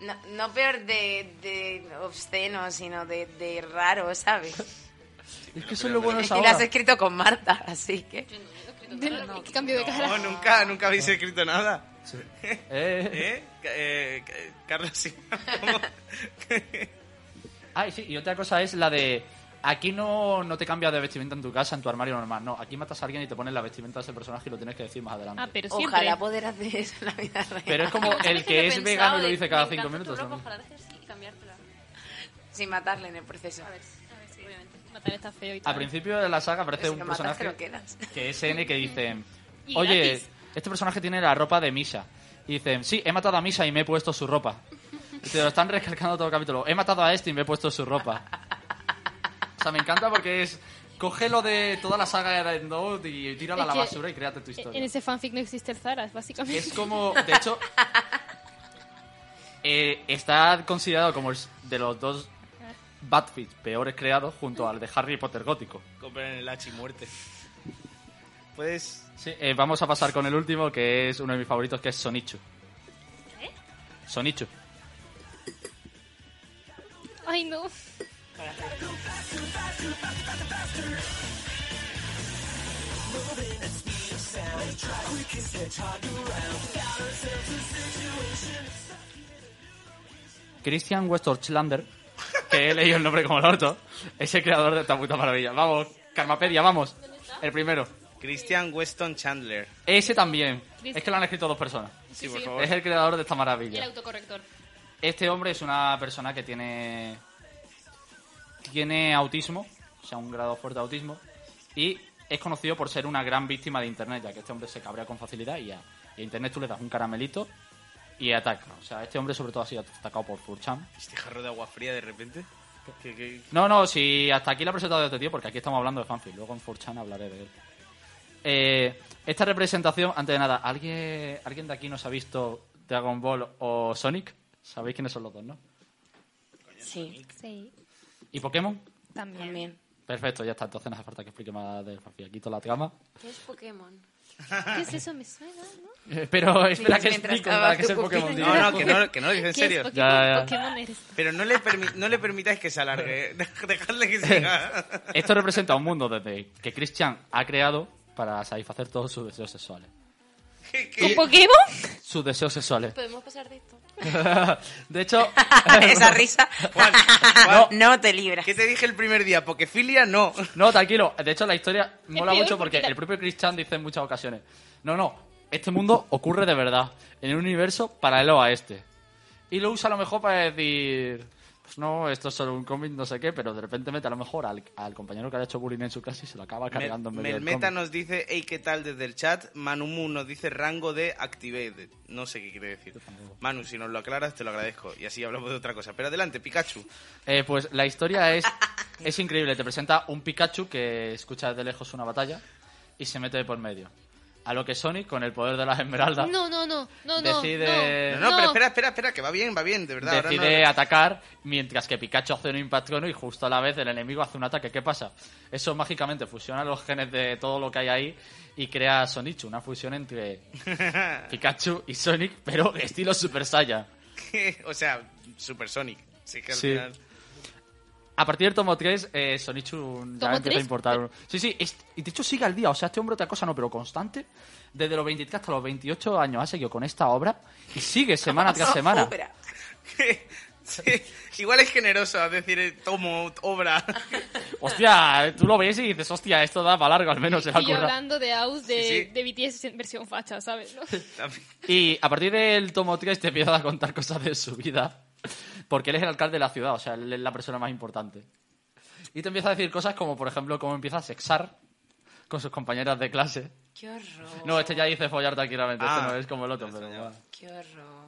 no, no peor de, de obsceno, sino de, de raro, ¿sabes? es que eso es lo bueno de y las has obra. escrito con Marta, así que... De- ¿Qué cambio de cara? No, nunca, nunca habéis escrito nada. Eh, ¿Eh? Eh, eh, Carlos, sí. ¿Cómo? Ah, y sí, y otra cosa es la de... Aquí no, no te cambias de vestimenta en tu casa, en tu armario normal. No, aquí matas a alguien y te pones la vestimenta de ese personaje y lo tienes que decir más adelante. Ah, pero siempre. Ojalá poder hacer eso en la vida real. Pero es como el que es vegano y lo dice cada cinco minutos. ropa, ¿no? ojalá así y cambiártela. Sin matarle en el proceso. A ver, a ver, sí, obviamente. Matar está feo y Al tal. principio de la saga aparece si un matas, personaje que es N que dice, oye, este personaje tiene la ropa de Misa. Y dicen, sí, he matado a Misa y me he puesto su ropa. Y te lo están recalcando todo el capítulo. He matado a este y me he puesto su ropa. O sea, me encanta porque es... Coge lo de toda la saga de Death Note y tírala a la basura y créate tu historia. En ese fanfic no existe el Zara, básicamente. Es como, de hecho, eh, está considerado como de los dos Batfits peores creados junto al de Harry Potter gótico. Compren el Hachi muerte. Puedes. Sí, eh, vamos a pasar con el último, que es uno de mis favoritos, que es Sonichu. Sonichu. Ay, no. Christian Westorchlander, que he leído el nombre como el orto, es el creador de esta puta maravilla. Vamos, Karmapedia, vamos. El primero. Christian Weston Chandler. Ese también. Es que lo han escrito dos personas. Sí, Sí, por favor. Es el creador de esta Y el maravilla. autocorrector. Este hombre es una persona que tiene tiene autismo, o sea, un grado fuerte de autismo, y es conocido por ser una gran víctima de Internet, ya que este hombre se cabrea con facilidad y a, y a Internet tú le das un caramelito y ataca. O sea, este hombre sobre todo ha sido atacado por 4chan. Este jarro de agua fría de repente. ¿Qué- qué- No, no, si hasta aquí la he presentado de este tío, porque aquí estamos hablando de fanfic, luego en 4chan hablaré de él. Eh, esta representación, antes de nada, ¿alguien, ¿alguien de aquí nos ha visto Dragon Ball o Sonic? ¿Sabéis quiénes son los dos, no? Sí, Sí, ¿Y Pokémon? también. también. Perfecto, ya está. Entonces no hace falta que explique más del fanfic. Quito la trama. ¿Qué es Pokémon? ¿Qué es eso? Me suena, ¿no? Eh, Pero espera que explico para que sea el Pokémon. No, no, que no, que no lo dice en ¿Qué serio. Pokémon? Ya, ya. Pokémon eres. Pero no le, permi- no le permitáis que se alargue. Dejadle que siga. Esto representa un mundo desde que Christian ha creado para satisfacer todos sus deseos sexuales. ¿Qué- ¿Con qué- Pokémon? Sus deseos sexuales. ¿Podemos pasar de esto? De hecho, Esa risa Juan, Juan, no te libra. ¿Qué te dije el primer día? Pokefilia, no. no, tranquilo. De hecho, la historia mola mucho porque porque la- el propio Christian dice en muchas ocasiones: No, no, este mundo ocurre de verdad en un universo paralelo a este. Y lo usa a lo mejor para decir: no, esto es solo un cómic, no sé qué, pero de repente mete a lo mejor al, al compañero que le ha hecho bullying en su clase y se lo acaba cargando en medio Melmeta nos dice, hey, ¿qué tal desde el chat? Manumu nos dice rango de activated. No sé qué quiere decir. Manu, si nos lo aclaras, te lo agradezco. Y así hablamos de otra cosa. Pero adelante, Pikachu. Eh, pues la historia es, es increíble. Te presenta un Pikachu que escucha desde lejos una batalla y se mete por medio. A lo que Sonic, con el poder de las esmeraldas, No, no, no, no, no. Decide- No, no, pero espera, espera, espera, que va bien, va bien, de verdad. ahora decide no- atacar, mientras que Pikachu hace un impactrono y justo a la vez el enemigo hace un ataque. ¿Qué pasa? Eso mágicamente fusiona los genes de todo lo que hay ahí y crea Sonichu, una fusión entre Pikachu y Sonic, pero estilo Super Saiyan. o sea, Super Sonic. Sí, que al Sí. final... A partir del tomo 3, eh, Sonichu ya ¿Tomo empieza a tres? importar. Sí, sí, es- y de hecho sigue al día. O sea, este hombre otra cosa no, pero constante. Desde los 23 hasta los 28 años ha seguido con esta obra y sigue semana tras semana. Sí, igual es generoso, decir, eh, tomo, obra. Hostia, tú lo ves y dices, hostia, esto da para largo, al menos se va a currar. hablando de Aus de, Sí, sí. de BTS en versión facha, ¿sabes? ¿no? Y a partir del tomo 3 te empieza a contar cosas de su vida. Porque él es el alcalde de la ciudad, o sea, él es la persona más importante. Y te empieza a decir cosas como, por ejemplo, cómo empieza a sexar con sus compañeras de clase. Qué horror. No, este ya dice follar tranquilamente, Ah, este no es como el otro, pero. Qué horror.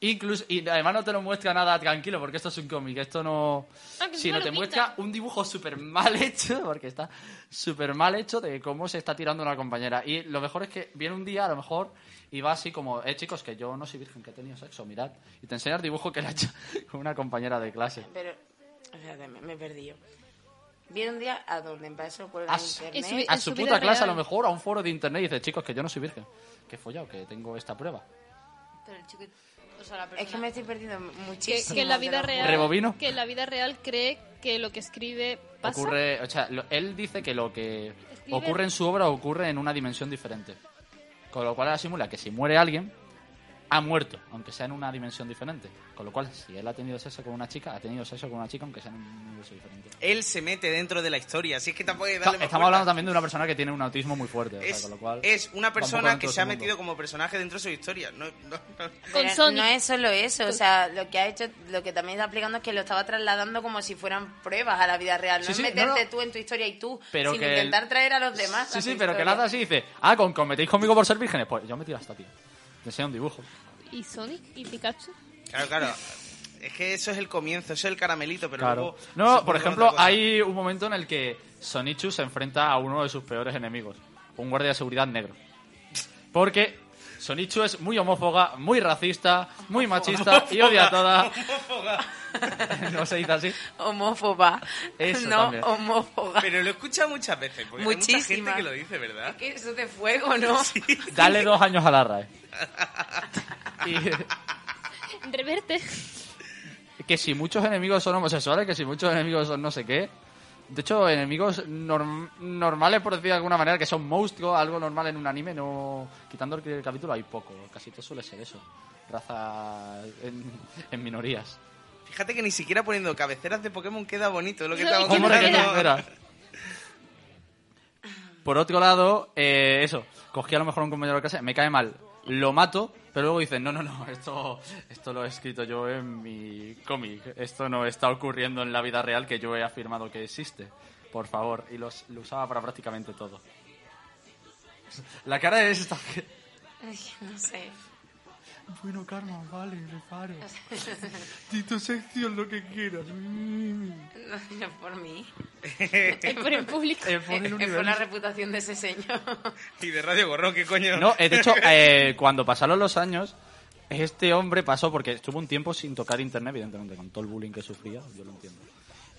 Incluso, y además no te lo muestra nada tranquilo, porque esto es un cómic, esto no... Ah, Sino encima te muestra un dibujo súper mal hecho, porque está súper mal hecho de cómo se está tirando una compañera. Y lo mejor es que viene un día, a lo mejor, y va así como, eh, chicos, que yo no soy virgen, que he tenido sexo, mirad. Y te enseña el dibujo que le ha hecho con una compañera de clase. Pero, espérate, me, me he perdido. Viene un día a donde empezó por A la su, internet. su- a su su puta clase, a lo mejor, a un foro de internet, y dice, chicos, que yo no soy virgen. Que he follado, que tengo esta prueba. Pero el chico... O sea, la Es que persona- me estoy perdiendo Que, muchísimo. que en la vida real. ¿Rebobino? Que en la vida real cree que lo que escribe pasa. Ocurre, o sea, lo- él dice que lo que Escribe- ocurre en su obra ocurre en una dimensión diferente. Con lo cual simula que si muere alguien, ha muerto, aunque sea en una dimensión diferente. Con lo cual, si él ha tenido sexo con una chica, ha tenido sexo con una chica, aunque sea en un universo diferente. Él se mete dentro de la historia, así es que tampoco hay que darle Estamos hablando también de una persona que tiene un autismo muy fuerte. o sea, Es, con lo cual, es una persona que se ha metido como personaje dentro de su historia. No, no, no. No es solo eso, o sea, lo que ha hecho, lo que también está aplicando es que lo estaba trasladando como si fueran pruebas a la vida real. No Sí, es sí, meterte no, no. tú en tu historia y tú, Pero sino que el- intentar traer a los demás. Sí, sí, pero que historia. nada así dice, ah, con cometéis conmigo por ser vírgenes. Pues yo me tiro hasta tío. Te enseño un dibujo. ¿Y Sonic? ¿Y Pikachu? Claro, claro. Es que eso es el comienzo, eso es el caramelito, pero Claro. luego... No, por ejemplo, hay un momento en el que Sonichu se enfrenta a uno de sus peores enemigos, un guardia de seguridad negro. Porque Sonichu es muy homófoba, muy racista, muy machista y odia a toda... no se dice así. Homófoba. Eso no, también. homófoba. Pero lo he escuchado muchas veces, porque hay mucha gente que lo dice, ¿verdad? Es que eso de fuego, ¿no? Dale dos años a la RAE. Y Reverte. que si muchos enemigos son homosexuales, que si muchos enemigos son no sé qué. De hecho, enemigos norm- normales, por decir de alguna manera, que son monstruos, algo normal en un anime, no quitando el, el capítulo hay poco. Casi todo suele ser eso. Raza en, en minorías. Fíjate que ni siquiera poniendo cabeceras de Pokémon queda bonito, es lo que No, estamos ¿y cómo Hombre, que comentando. no, mira. Por otro lado, eh, eso, cogí a lo mejor a un compañero de clase, me cae mal, lo mato, pero luego dicen, no, no, no, esto, esto lo he escrito yo en mi cómic, esto no está ocurriendo en la vida real que yo he afirmado que existe, por favor, y los, lo usaba para prácticamente todo. La cara de esta... No sé. Bueno, Karma, vale, le paro. Di tu sección lo que quieras. No, no por mí. Es por el público. Eh, por el Es por la reputación de ese señor. Y de Radio Gorrón, ¿qué coño? No, eh, de hecho, eh, cuando pasaron los años, este hombre pasó porque estuvo un tiempo sin tocar internet, evidentemente, con todo el bullying que sufría, yo lo entiendo.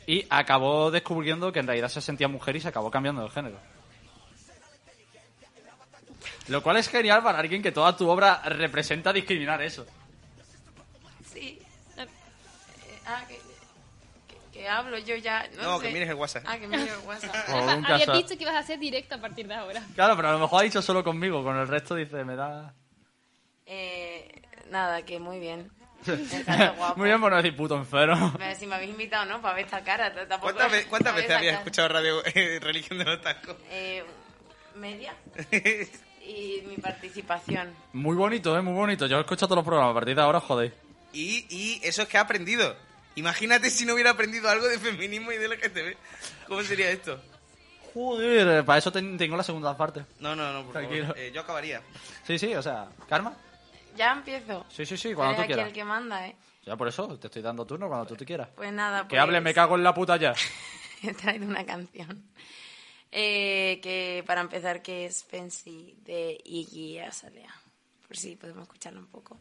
Y acabó descubriendo que en realidad se sentía mujer y se acabó cambiando de género. Lo cual es genial para alguien que toda tu obra representa discriminar eso. Sí. Eh, ah, que, que, que hablo yo ya. No, No, sé. que mires el WhatsApp. Ah, que mires el WhatsApp. Habías dicho que ibas a hacer directo a partir de ahora. Claro, pero a lo mejor ha dicho solo conmigo, con el resto dice, me da... Eh, nada, que muy bien. Muy bien por no decir puto enfermo. Me- Si me habéis invitado, ¿no? Para ver esta cara. tampoco- ¿Cuántas, ve- cuántas veces habías escuchado Radio eh, Religión de los Tacos? Eh, media. Y mi participación. Muy bonito, ¿eh? Muy bonito. Yo he escuchado todos los programas. A partir de ahora, joder. y, y eso es que ha aprendido. Imagínate si no hubiera aprendido algo de feminismo y de LGTB. ¿Cómo sería esto? Joder, para eso ten- tengo la segunda parte. No, no, no, por Tranquilo. favor. Eh, yo acabaría. Sí, sí, o sea, ¿Karma? Ya empiezo. Sí, sí, sí, Eres cuando tú aquí quieras. el que manda, ¿eh? Ya por eso, te estoy dando turno cuando tú te quieras. Pues nada, Que pues... hable, me cago en la puta ya. He traído una canción. Eh, que para empezar, que es Fancy de Iggy Azalea. Por si podemos escucharlo un poco.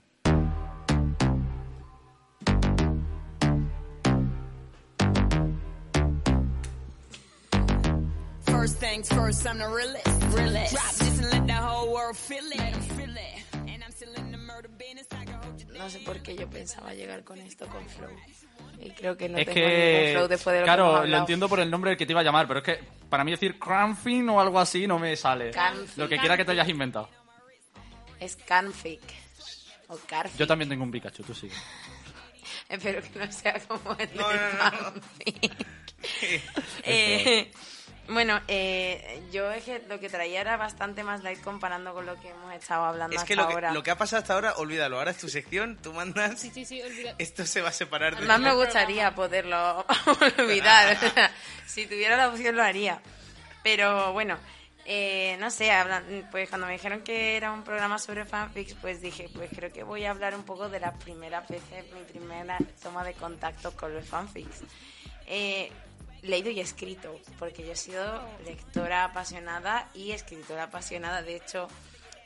First things first, I'm the realest. realest. Drop this and let the whole world feel it. Feel it. And I'm still in the murder business. I No sé por qué yo pensaba llegar con esto con Flow. Y creo que no es tengo ningún que, Flow después de lo que hemos claro, lo entiendo por el nombre del que te iba a llamar, pero es que para mí decir Cranfin o algo así no me sale. Canfic. Lo que quiera que te hayas inventado. Es Canfic. O Carfic. Yo también tengo un Pikachu, tú sí. Espero que no sea como el No, de no, no. Canfic. Eh, bueno, eh, yo es que lo que traía era bastante más light comparando con lo que hemos estado hablando Es hasta que lo, que ahora. lo que ha pasado hasta ahora, olvídalo. Ahora es tu sección, tú mandas. Sí, sí, sí, olvida. Esto se va a separar de Más me gustaría poderlo olvidar. si tuviera la opción lo haría. Pero bueno, Eh, no sé, hablan- pues cuando me dijeron que era un programa sobre fanfics, pues dije, pues creo que voy a hablar un poco de las primeras veces, mi primera toma de contacto con los fanfics. Eh, leído y escrito, porque yo he sido lectora apasionada y escritora apasionada. De hecho,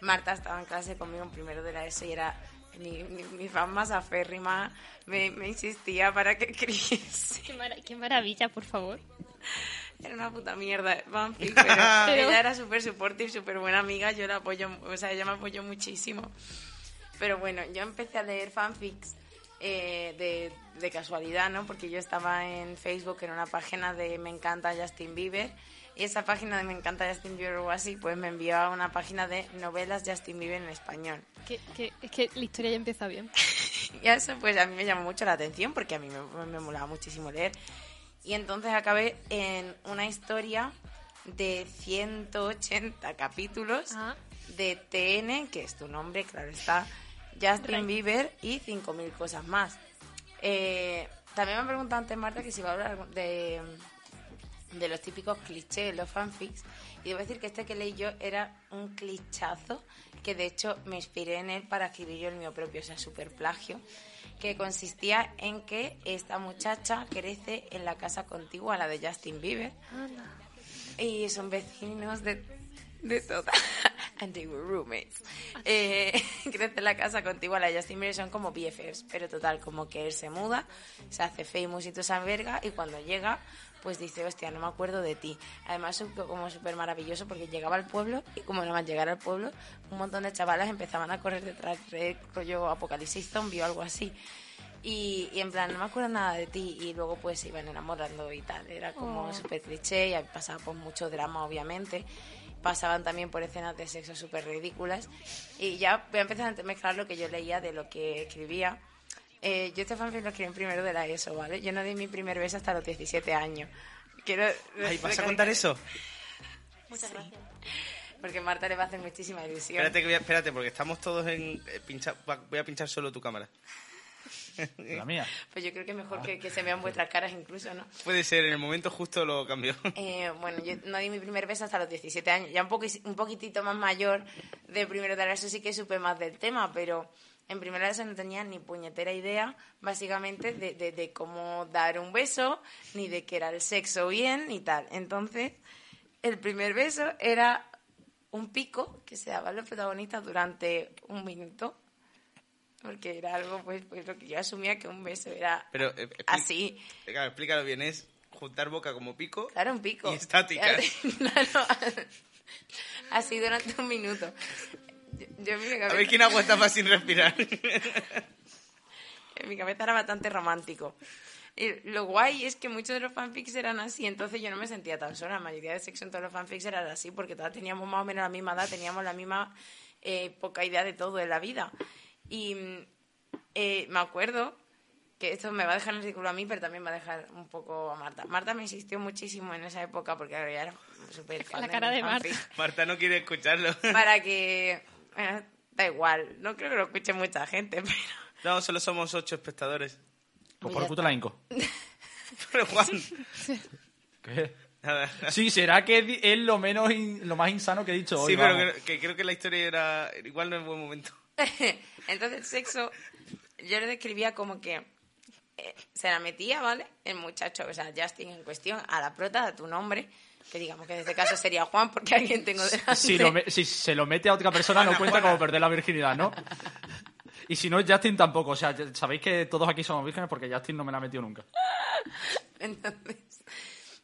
Marta estaba en clase conmigo en primero de la ESO y era mi, mi, mi fan más aférrima, me, me insistía para que escribiese. Qué, mara- qué maravilla, por favor. Era una puta mierda, fanfic, pero, Pero- ella era súper supportive, súper buena amiga, yo la apoyo, o sea, ella me apoyó muchísimo. Pero bueno, yo empecé a leer fanfics eh, de, de casualidad, ¿no? Porque yo estaba en Facebook en una página de Me encanta Justin Bieber y esa página de Me encanta Justin Bieber o así, pues me envió a una página de novelas Justin Bieber en español. Que, que- es que la historia ya empieza bien. Y eso pues a mí me llamó mucho la atención porque a mí me, me molaba muchísimo leer. Y entonces acabé en una historia de 180 capítulos Ah. de TN, que es tu nombre, claro está, Justin Bieber y 5.000 cosas más. Eh, también me han preguntado antes, Marta, que si va a hablar de, de los típicos clichés, los fanfics. Y debo decir que este que leí yo era un clichazo, que de hecho me inspiré en él para escribir yo el mío propio, o sea, super plagio, que consistía en que esta muchacha crece en la casa contigua a la de Justin Bieber y son vecinos de, de toda. And they were roommates. Eh, crece en la casa contigua a la Justin Bieber, son como BFFs, pero total, como que él se muda, se hace famous y toda esa verga, y cuando llega, pues dice, hostia, no me acuerdo de ti. Además, como súper maravilloso porque llegaba al pueblo y como no más llegar al pueblo, un montón de chavalas empezaban a correr detrás de rollo apocalipsis zombie o algo así. Y, y en plan, no me acuerdo nada de ti. Y luego pues se iban enamorando y tal. Era como Oh. súper cliché y pasaba por mucho drama, obviamente. Pasaban también por escenas de sexo súper ridículas. Y ya voy a empezar a mezclar lo que yo leía de lo que escribía. Eh, yo este fanfic lo escribí en primero de la ESO, ¿vale? Yo no di mi primer beso hasta los 17 años. Quiero Ay, ¿vas a contar eso? Muchas gracias. Porque Marta le va a hacer muchísima ilusión. Espérate, que voy a- espérate, porque estamos todos en... eh, pincha- voy a pinchar solo tu cámara. La mía. Pues yo creo que mejor que, que se vean vuestras caras incluso, ¿no? Puede ser, en el momento justo lo cambió. Eh, bueno, yo no di mi primer beso hasta los 17 años. Ya un, poqui- un poquitito más mayor de primero de la ESO sí que supe más del tema, pero en primero de la ESO no tenía ni puñetera idea, básicamente, de, de- de cómo dar un beso, ni de qué era el sexo bien, ni tal. Entonces, el primer beso era un pico que se daban los protagonistas durante un minuto, porque era algo, pues, pues lo que yo asumía que un beso era Pero, eh, así. Claro, explícalo bien, es juntar boca como pico. Claro, un pico. Y estáticas. Claro. Así durante un minuto. Yo, yo en, mi A cabeza, ver quién aguanta más sin respirar. en mi cabeza era bastante romántico. Y lo guay es que muchos de los fanfics eran así, entonces yo no me sentía tan sola. La mayoría de sexo en todos los fanfics eran así, porque todas teníamos más o menos la misma edad, teníamos la misma eh, poca idea de todo en la vida. Y mm, eh, me acuerdo que esto me va a dejar en ridículo a mí, pero también va a dejar un poco a Marta. Marta me insistió muchísimo en esa época, porque claro, ya era súper fan La de cara los de Marta. Marta no quiere escucharlo. para que... bueno, da igual, no creo que lo escuche mucha gente, pero... No, solo somos ocho espectadores. Pues por el puto la hinco. Pero Juan, ¿Qué? nada. Sí, será que es lo menos in- lo más insano que he dicho hoy. Sí, pero que, que creo que la historia era igual no es buen momento. Entonces el sexo, yo lo describía como que eh, se la metía, ¿vale? El muchacho, o sea, Justin en cuestión, a la prota, a tu nombre, que digamos que en este caso sería Juan, porque alguien tengo delante. Si, lo me- si se lo mete a otra persona no cuenta como perder la virginidad, ¿no? Y si no, Justin tampoco. O sea, sabéis que todos aquí somos vírgenes porque Justin no me la ha metido nunca. Entonces,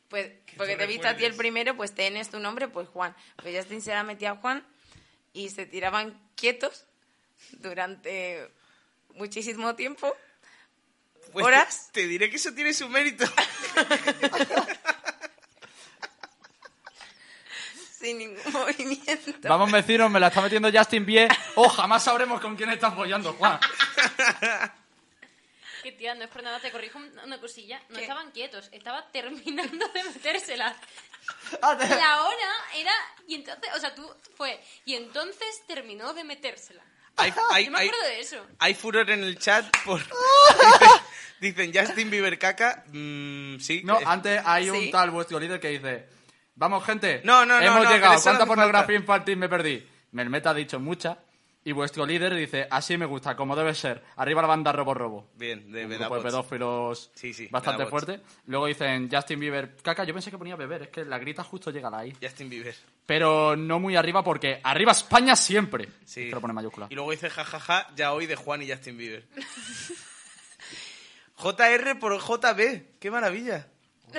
pues, porque te he visto a ti el primero, pues tienes tu nombre, pues Juan. Pues Justin se la metía a Juan y se tiraban quietos durante muchísimo tiempo. Pues ¿Horas? Te, te diré que eso tiene su mérito. sin ningún movimiento. Vamos, vecinos, me la está metiendo Justin Pie. Oh, jamás sabremos con quién estás follando, Juan. Que tía, no es por nada, te corrijo un- una cosilla. No ¿Qué? estaban quietos, estaba terminando de metérsela. Ah, La hora era. Y entonces, o sea, tú fue. Y entonces terminó de metérsela. Hay, hay, Yo me hay- acuerdo de eso. hay furor en el chat por... Dicen Justin Bieber caca. Mm, sí. No, eh, antes hay un Sí. tal vuestro líder que dice... Vamos, gente. No, no, no, Hemos no, llegado. no ¿Cuánta pornografía falta. infantil me perdí? Melmeta ha dicho mucha. Y vuestro líder dice, así me gusta, como debe ser. Arriba la banda Robo Robo. Bien, de Un grupo de pedófilos Sí, sí, bastante fuerte. Luego dicen Justin Bieber, caca, yo pensé que ponía beber, es que la grita justo llega a la I. Justin Bieber. Pero no muy arriba porque arriba España siempre. Sí. Lo pone en mayúscula. Y luego dice jajaja, ya hoy de Juan y Justin Bieber. JR por JB. ¡Qué maravilla!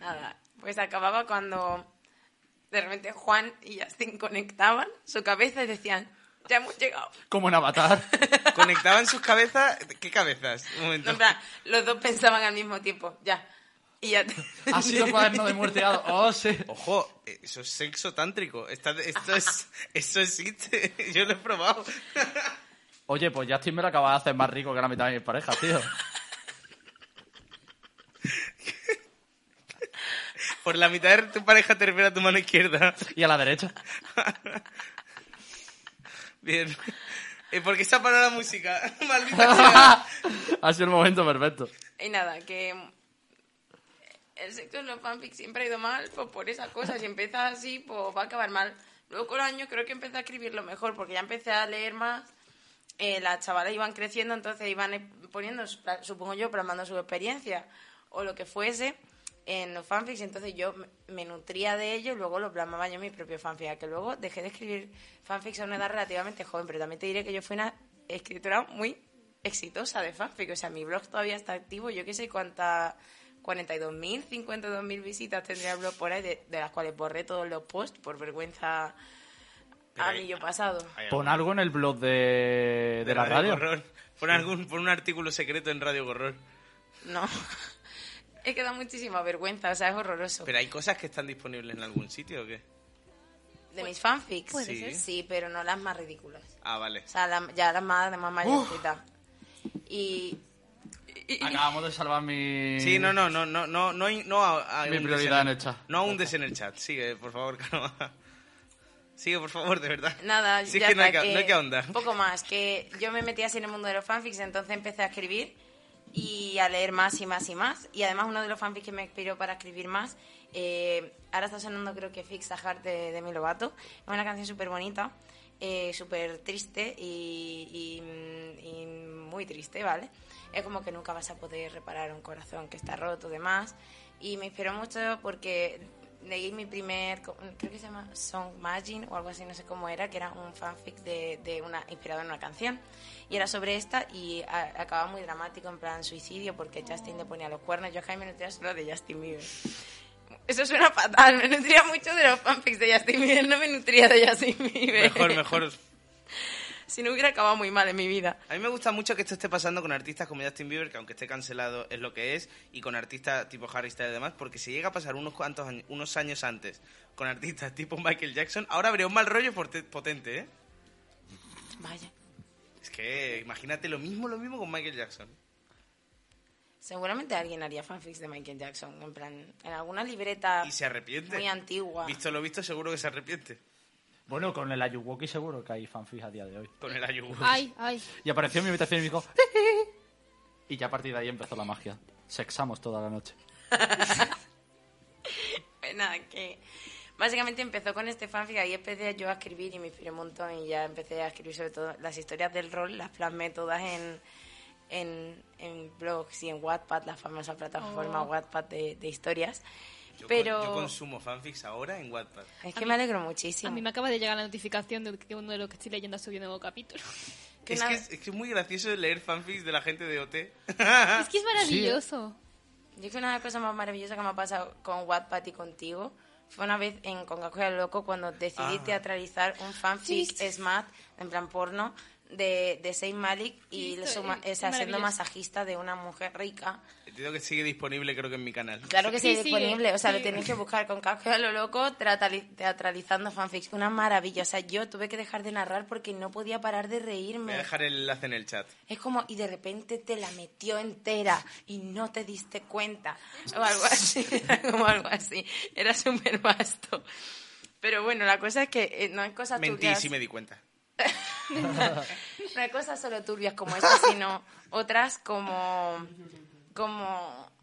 Nada, pues acababa cuando de repente Juan y Justin conectaban su cabeza y decían, ya hemos llegado. Como en Avatar. Conectaban sus cabezas. ¿Qué cabezas? Un momento. No, en plan, los dos pensaban al mismo tiempo, ya. Y ya te- ha sido cuaderno de muerteado. Oh, sí. Ojo, eh, eso es sexo tántrico. Esta- esto, es, esto existe. Yo lo he probado. Oye, pues Justin me lo acaba de hacer más rico que la mitad de mis parejas, tío. Por la mitad de tu pareja te refiere a tu mano izquierda. Y a la derecha. Bien. Eh, ¿Por qué se ha parado la música? Maldita sea. ha sido el momento perfecto. Y nada, que el sexo en los fanfics siempre ha ido mal, pues por esas cosas. Si empieza así, pues va a acabar mal. Luego con los años creo que empecé a escribirlo mejor, porque ya empecé a leer más. eh, las chavalas iban creciendo, entonces iban poniendo, supongo yo, plasmando su experiencia o lo que fuese en los fanfics. Entonces yo me- me nutría de ello y luego lo plasmaba yo en mi propio fanfic. A Que luego dejé de escribir fanfics a una edad relativamente joven, pero también te diré que yo fui una escritora muy exitosa de fanfic. O sea, mi blog todavía está activo. Yo qué sé cuántas 42.000, 52.000 visitas tendría el blog por ahí, de, de las cuales borré todos los posts por vergüenza a mí yo pasado. Pon algo. en el blog de, de, la radio. Gorrón. Pon, algún, pon un artículo secreto en Radio Gorrón. No. es que da muchísima vergüenza, o sea, es horroroso. Pero hay cosas que están disponibles en algún sitio o qué? ¿De mis fanfics? Puede Sí. ser. Sí, pero no las más ridículas. Ah, vale. O sea, la- ya las más, de más mayorcitas. Y... Acabamos de salvar mi... Sí, no, no, no, no, no, no, no a, a Mi hundes prioridad en el chat. No hundes en el chat. Sigue, por favor, calma. Sigue, por favor, de verdad. Nada, Sí, es ya que no hay está, que, no hay que ahondar. Un poco más, que yo me metí así en el mundo de los fanfics, entonces empecé a escribir y a leer más y más y más. Y además uno de los fanfics que me inspiró para escribir más, eh, ahora está sonando creo que Fix a Heart de Demi Lovato. Es una canción súper bonita, eh, súper triste y, y- y muy triste, ¿vale? Es como que nunca vas a poder reparar un corazón que está roto, demás. Y me inspiró mucho porque leí mi primer, creo que se llama Song Magin o algo así, no sé cómo era, que era un fanfic de, de una, inspirado en una canción. Y era sobre esta y a- acababa muy dramático, en plan suicidio, porque Justin le ponía los cuernos. Yo acá me nutría solo de Justin Bieber. Eso suena fatal, me nutría mucho de los fanfics de Justin Bieber, no me nutría de Justin Bieber. Mejor, mejor. Si no hubiera acabado muy mal en mi vida. A mí me gusta mucho que esto esté pasando con artistas como Justin Bieber, que aunque esté cancelado es lo que es, y con artistas tipo Harry Styles y demás, porque si llega a pasar unos cuantos años, unos años antes con artistas tipo Michael Jackson, ahora habría un mal rollo potente, ¿eh? Vaya. Es que imagínate lo mismo, lo mismo con Michael Jackson. Seguramente alguien haría fanfics de Michael Jackson, en plan, en alguna libreta Y se arrepiente. muy antigua. Visto lo visto, seguro que se arrepiente. Bueno, con el Ayuwoki seguro que hay fanfics a día de hoy. Con el Ayuwoki. Ay, ay. Y apareció en mi habitación y me dijo... y ya a partir de ahí empezó la magia. Sexamos toda la noche. Pues nada, que básicamente empezó con este fanfic, ahí empecé yo a escribir y me inspiré un montón y ya empecé a escribir sobre todo las historias del rol, las plasmé todas en, en, en blogs y en Wattpad, la famosa plataforma Oh. Wattpad de, de historias. Yo, Pero con- yo consumo fanfics ahora en Wattpad. es que me alegro muchísimo. A mí me acaba de llegar la notificación de que uno de los que estoy leyendo ha subido un nuevo capítulo. Que Es una- que es, es que es muy gracioso leer fanfics de la gente de OT. es que es maravilloso. Yo creo que una de las cosas más maravillosas que me ha pasado con Wattpad y contigo fue una vez en Con Caco y el Loco cuando decidí Ah. teatralizar un fanfic Sí. smart, en plan porno, de, de Saint Malik y le suma- es- o sea, es siendo maravilloso. masajista de una mujer rica. Entiendo que sigue disponible, creo que en mi canal. Claro que sí, Sí, sí, disponible, o sea, lo tenéis que buscar con Caco y a lo Loco teatrali- teatralizando fanfics. Una maravilla, o sea, yo tuve que dejar de narrar porque no podía parar de Voy a reírme. dejar el enlace en el chat. Es como, y de repente te la metió entera y no te diste cuenta. O algo así, era como algo así. Era súper vasto. Pero bueno, la cosa es que eh, no hay cosas Mentí, turbias. sí me di cuenta. No hay cosas solo turbias como esta, sino otras como. como.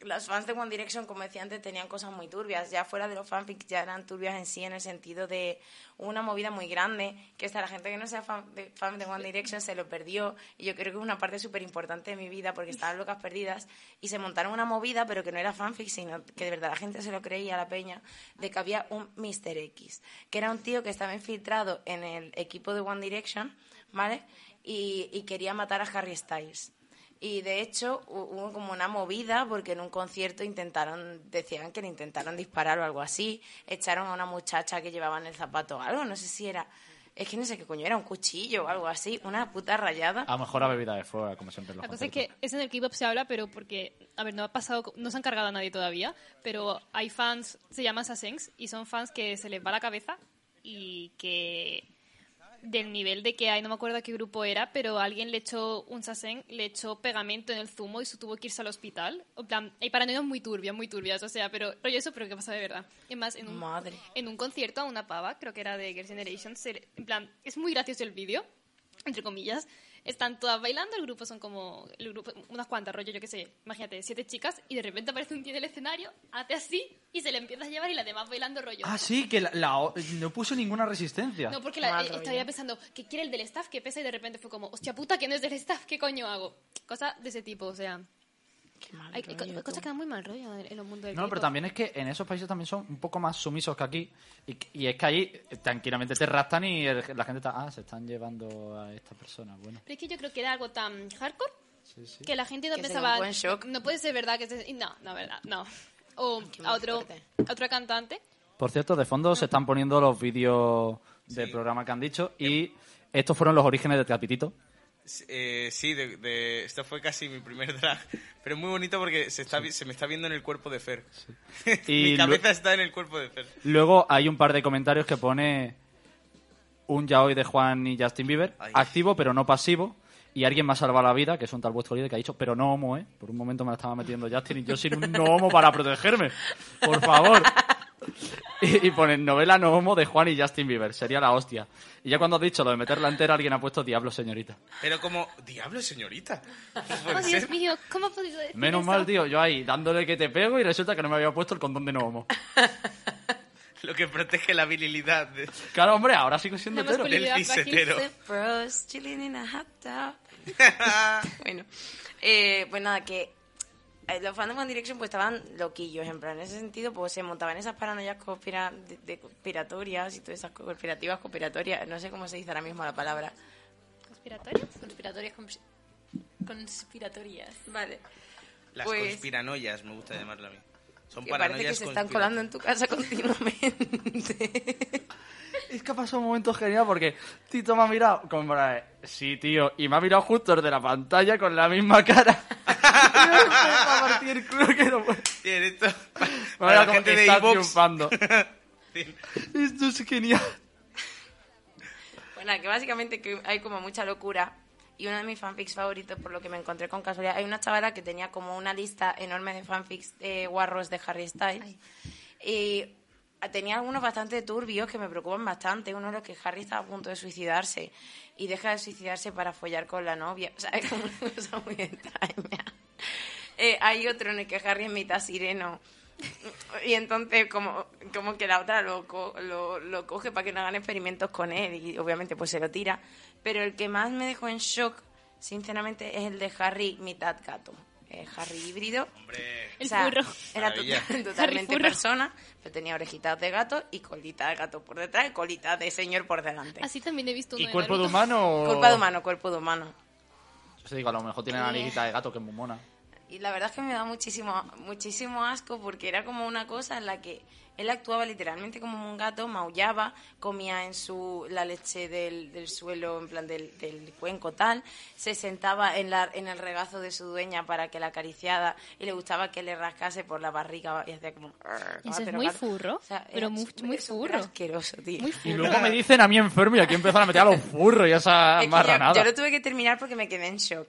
Los fans de One Direction, como decía antes, tenían cosas muy turbias. Ya fuera de los fanfics, ya eran turbias en sí, en el sentido de una movida muy grande, que hasta la gente que no sea fan de, fan de One Direction se lo perdió. Y yo creo que es una parte súper importante de mi vida, porque estaban locas perdidas. Y se montaron una movida, pero que no era fanfic, sino que de verdad la gente se lo creía, la peña, de que había un Mr. X, que era un tío que estaba infiltrado en el equipo de One Direction, ¿vale? Y, y quería matar a Harry Styles. Y de hecho hu- hubo como una movida porque en un concierto intentaron, decían que le intentaron disparar o algo así, echaron a una muchacha que llevaba en el zapato algo, no sé si era, es que no sé qué coño, era un cuchillo o algo así, una puta rayada. A lo mejor a bebida de fuego, como siempre los La cosa es que eso en el K-pop se habla, pero porque, a ver, no ha pasado, no se han cargado a nadie todavía, pero hay fans, se llaman Sasengs, y son fans que se les va la cabeza y que del nivel de que hay, no me acuerdo qué grupo era, pero alguien le echó un Sasen, le echó pegamento en el zumo y se tuvo que irse al hospital. En plan, hay paranoias muy turbias, muy turbias, o sea, pero rollo eso, pero que pasa de verdad. Es más, en un, Madre. en un concierto a una pava, creo que era de Girls' Generation, se en plan, es muy gracioso el vídeo, entre comillas. Están todas bailando, el grupo son como, el grupo, unas cuantas, rollo, yo qué sé, imagínate, siete chicas, y de repente aparece un tío en el escenario, hace así, y se le empieza a llevar, y las demás bailando rollo. Ah, sí, que la, la- no puso ninguna resistencia. No, porque la, Mal eh, rollo. estaría pensando, ¿qué quiere el del staff? ¿Qué pesa? Y de repente fue como, hostia puta, que no es del staff, ¿qué coño hago? Cosas de ese tipo, o sea. Qué mal Hay, rollo, cosas que dan muy mal rollo en, en el mundo del No, pero también es que en esos países también son un poco más sumisos que aquí. Y, y es que ahí tranquilamente te raptan y el- la gente está, ah, se están llevando a esta persona. Bueno, Pero es que yo creo que era algo tan hardcore sí, sí. que la gente no Que se pensaba, dio un buen shock. no puede ser verdad que se... y No, no, verdad, no. O Qué a muy otro, fuerte. a otro cantante. Por cierto, de fondo se están poniendo los vídeos del programa que han dicho y estos fueron los orígenes de Capitito. Eh, sí, de, de- esto fue casi mi primer drag. Pero es muy bonito porque se, está, se me está viendo en el cuerpo de Fer. Mi cabeza está en el cuerpo de Fer. Luego hay un par de comentarios que pone un yaoi de Juan y Justin Bieber, Ay. activo pero no pasivo. Y alguien me ha salvado la vida, que es un tal vuestro líder, que ha dicho, pero no homo, ¿eh? Por un momento me la estaba metiendo Justin y yo sin un no homo para protegerme. Por favor. Y, y ponen novela no homo de Juan y Justin Bieber. Sería la hostia. Y ya cuando has dicho lo de meterla entera, alguien ha puesto diablo, señorita. Pero como, diablo, señorita. Oh, Dios ser. mío, ¿cómo ha podido decir Menos eso? mal, tío, yo ahí dándole que te pego y resulta que no me había puesto el condón de no homo. Lo que protege la virilidad. de- Claro, hombre, ahora sigo siendo hetero. Del hot tub. bueno, eh, pues nada, que eh, los fans de One Direction pues estaban loquillos, en plan, en ese sentido pues se montaban esas paranoias conspira de, de conspiratorias y todas esas conspirativas, conspiratorias, no sé cómo se dice ahora mismo la palabra. Conspiratorias, cons- conspiratorias. Vale. Las Pues- conspiranoias, me gusta llamarlo a mí. Son Que parece que paranoias se están colando en tu casa continuamente. Es que ha pasado un momento genial porque Tito me ha mirado como para... Sí, tío, y me ha mirado justo desde la pantalla con la misma cara. Para partir el culo que no puedo. Bien, esto... Para la gente de triunfando. Esto es genial. Bueno, que básicamente que hay como mucha locura. Y uno de mis fanfics favoritos, por lo que me encontré con casualidad, hay una chavala que tenía como una lista enorme de fanfics de guarros de Harry Styles. Y tenía algunos bastante turbios que me preocupan bastante. Uno de los que Harry estaba a punto de suicidarse y deja de suicidarse para follar con la novia. O sea, es como una cosa muy extraña. Eh, hay otro en el que Harry es mitad sireno. Y entonces como, como que la otra lo, co- lo, lo coge para que no hagan experimentos con él y obviamente pues se lo tira. Pero el que más me dejó en shock, sinceramente, es el de Harry mitad gato. Eh, Harry híbrido. Hombre, O sea. Era total- totalmente persona, pero tenía orejitas de gato y colita de gato por detrás y colita de señor por delante. Así también he visto uno ¿Y de cuerpo de humano? Cuerpo de humano, cuerpo de humano. Te digo, a lo mejor tiene la naricita de gato que es muy mona. Y la verdad es que me da muchísimo, muchísimo asco porque era como una cosa en la que él actuaba literalmente como un gato, maullaba, comía en su la leche del, del suelo, en plan del, del cuenco tal, se sentaba en, la, en el regazo de su dueña para que la acariciara y le gustaba que le rascase por la barriga y hacía como... "Arr", Eso es muy gato. furro, O sea, pero era muy- muy furro. asqueroso, tío. Muy Y furro. luego me dicen a mí enfermo y aquí empiezan a meter a los furros y esa Es que yo, marranada. yo lo tuve que terminar porque me quedé en shock.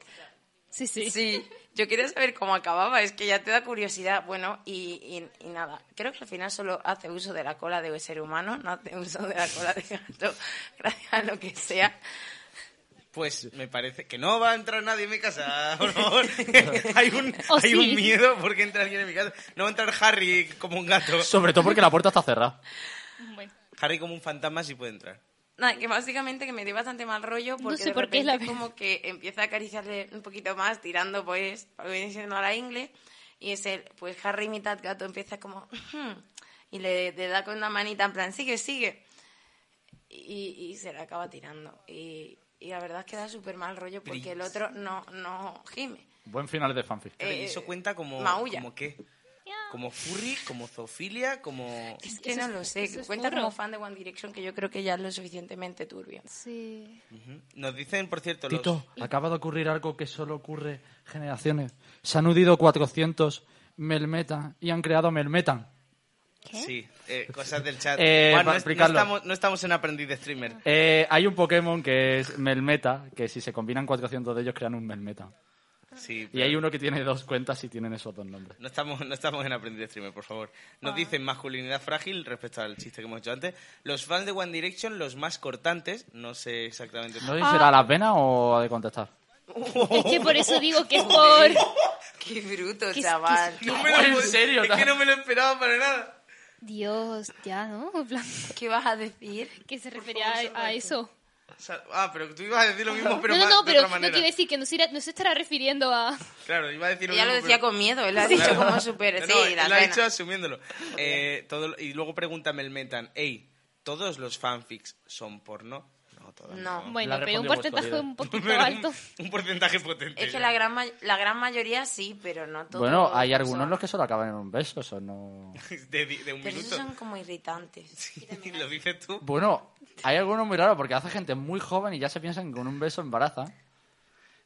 Sí, sí. Sí, yo quería saber cómo acababa, es que ya te da curiosidad. Bueno, y, y- y nada, creo que al final solo hace uso de la cola de ser humano, no hace uso de la cola de gato, gracias a lo que sea. Pues me parece que no va a entrar nadie en mi casa, por favor. hay un, ¿O hay sí? un miedo porque entra alguien en mi casa. No va a entrar Harry como un gato. Sobre todo porque la puerta está cerrada. Bueno, Harry como un fantasma sí puede entrar. Nada, que básicamente que me dio bastante mal rollo porque sé de por qué, repente la como que empieza a acariciarle un poquito más, tirando pues, lo que viene siendo a la ingle, y es el, pues Harry mitad gato empieza como, "Ujú", y le, le da con una manita en plan, sigue, sigue, y, y se la acaba tirando. Y, y la verdad es que da súper mal rollo porque el otro no, no gime. Buen final de fanfic. Pero, ¿y Eh, eso cuenta como, maulla. como qué? Como furry, como zoofilia, como... Es que no lo sé, es cuenta furro. como fan de One Direction que yo creo que ya es lo suficientemente turbio. sí. Nos dicen, por cierto, los... Tito, acaba de ocurrir algo que solo ocurre generaciones. Se han unido 400 Melmeta y han creado Melmetan. Sí, eh, cosas del chat. Eh, Juan, no, para es- no explicarlo. estamos, no estamos en aprendiz de streamer. Eh, hay un Pokémon que es Melmeta, que si se combinan 400 de ellos crean un Melmeta. Sí, Y hay uno que tiene dos cuentas y tienen esos dos nombres. no estamos, no estamos en aprendiz de streamer, por favor. Nos dicen masculinidad frágil respecto al chiste que hemos hecho antes. Los fans de One Direction, los más cortantes, no sé exactamente... ¿No sé si será a las venas o a de contestar? Es que por eso digo que es por... Qué bruto, chaval. que- No me lo- ¿En serio? Es que no me lo esperaba para nada. Dios, ya, ¿no? ¿Qué vas a decir? que se refería a, a eso. O sea, ah, pero tú ibas a decir lo mismo, pero no, no, no, de pero otra no manera. quiere decir que no se, irá- no se estará refiriendo a... Claro, iba a decir lo Ella lo decía pero- con miedo, él lo ha dicho Claro. como súper... No, Sí, lo ha dicho asumiéndolo. Eh, todo, y luego pregunta Melmetan, hey, ¿todos los fanfics son porno? No. Bueno, pero un porcentaje un poquito un- alto. Un, porcentaje potente. Es que la gran, la gran mayoría sí, pero no todos. Bueno, hay son- algunos los que solo acaban en un beso, eso no... De, di- de un Pero minuto. esos son como irritantes. Sí, lo dices tú. Bueno, hay algunos muy raros porque hace gente muy joven y ya se piensan que con un beso embaraza.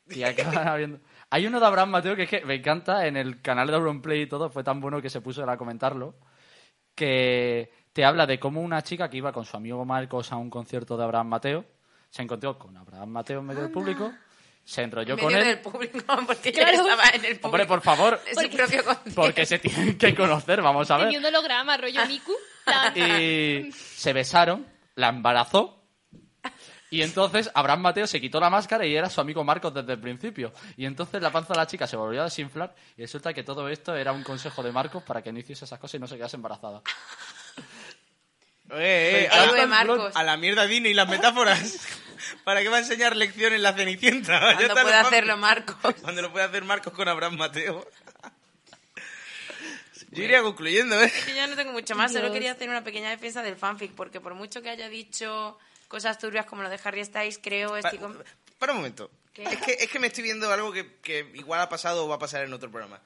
Y acaban habiendo... Hay uno de Abraham Mateo que es que me encanta, en el canal de Auronplay y todo, fue tan bueno que se puso a comentarlo, que te habla de cómo una chica que iba con su amigo Marcos a un concierto de Abraham Mateo, se encontró con Abraham Mateo en medio del público, se enrolló Medio con él... del público, porque Claro. ella estaba en el público. Hombre, por favor, de su propio porque se tienen que conocer, vamos a ver. Un holograma, rollo Miku. y se besaron, la embarazó. Y entonces Abraham Mateo se quitó la máscara y era su amigo Marcos desde el principio. Y entonces la panza de la chica se volvió a desinflar y resulta que todo esto era un consejo de Marcos para que no hiciese esas cosas y no se quedase embarazada. Eh, eh, héroe a- Marcos. A la mierda Disney y las metáforas. ¿Para qué va a enseñar lecciones la Cenicienta? Cuando puede hacerlo. Marcos. Cuando lo puede hacer Marcos con Abraham Mateo. Yo iría concluyendo, ¿eh? Que yo no tengo mucho más, solo quería hacer una pequeña defensa del fanfic, porque por mucho que haya dicho cosas turbias como lo de Harry Styles, creo... Estoy con- Para un momento. Es que, es que me estoy viendo algo que, que igual ha pasado o va a pasar en otro programa.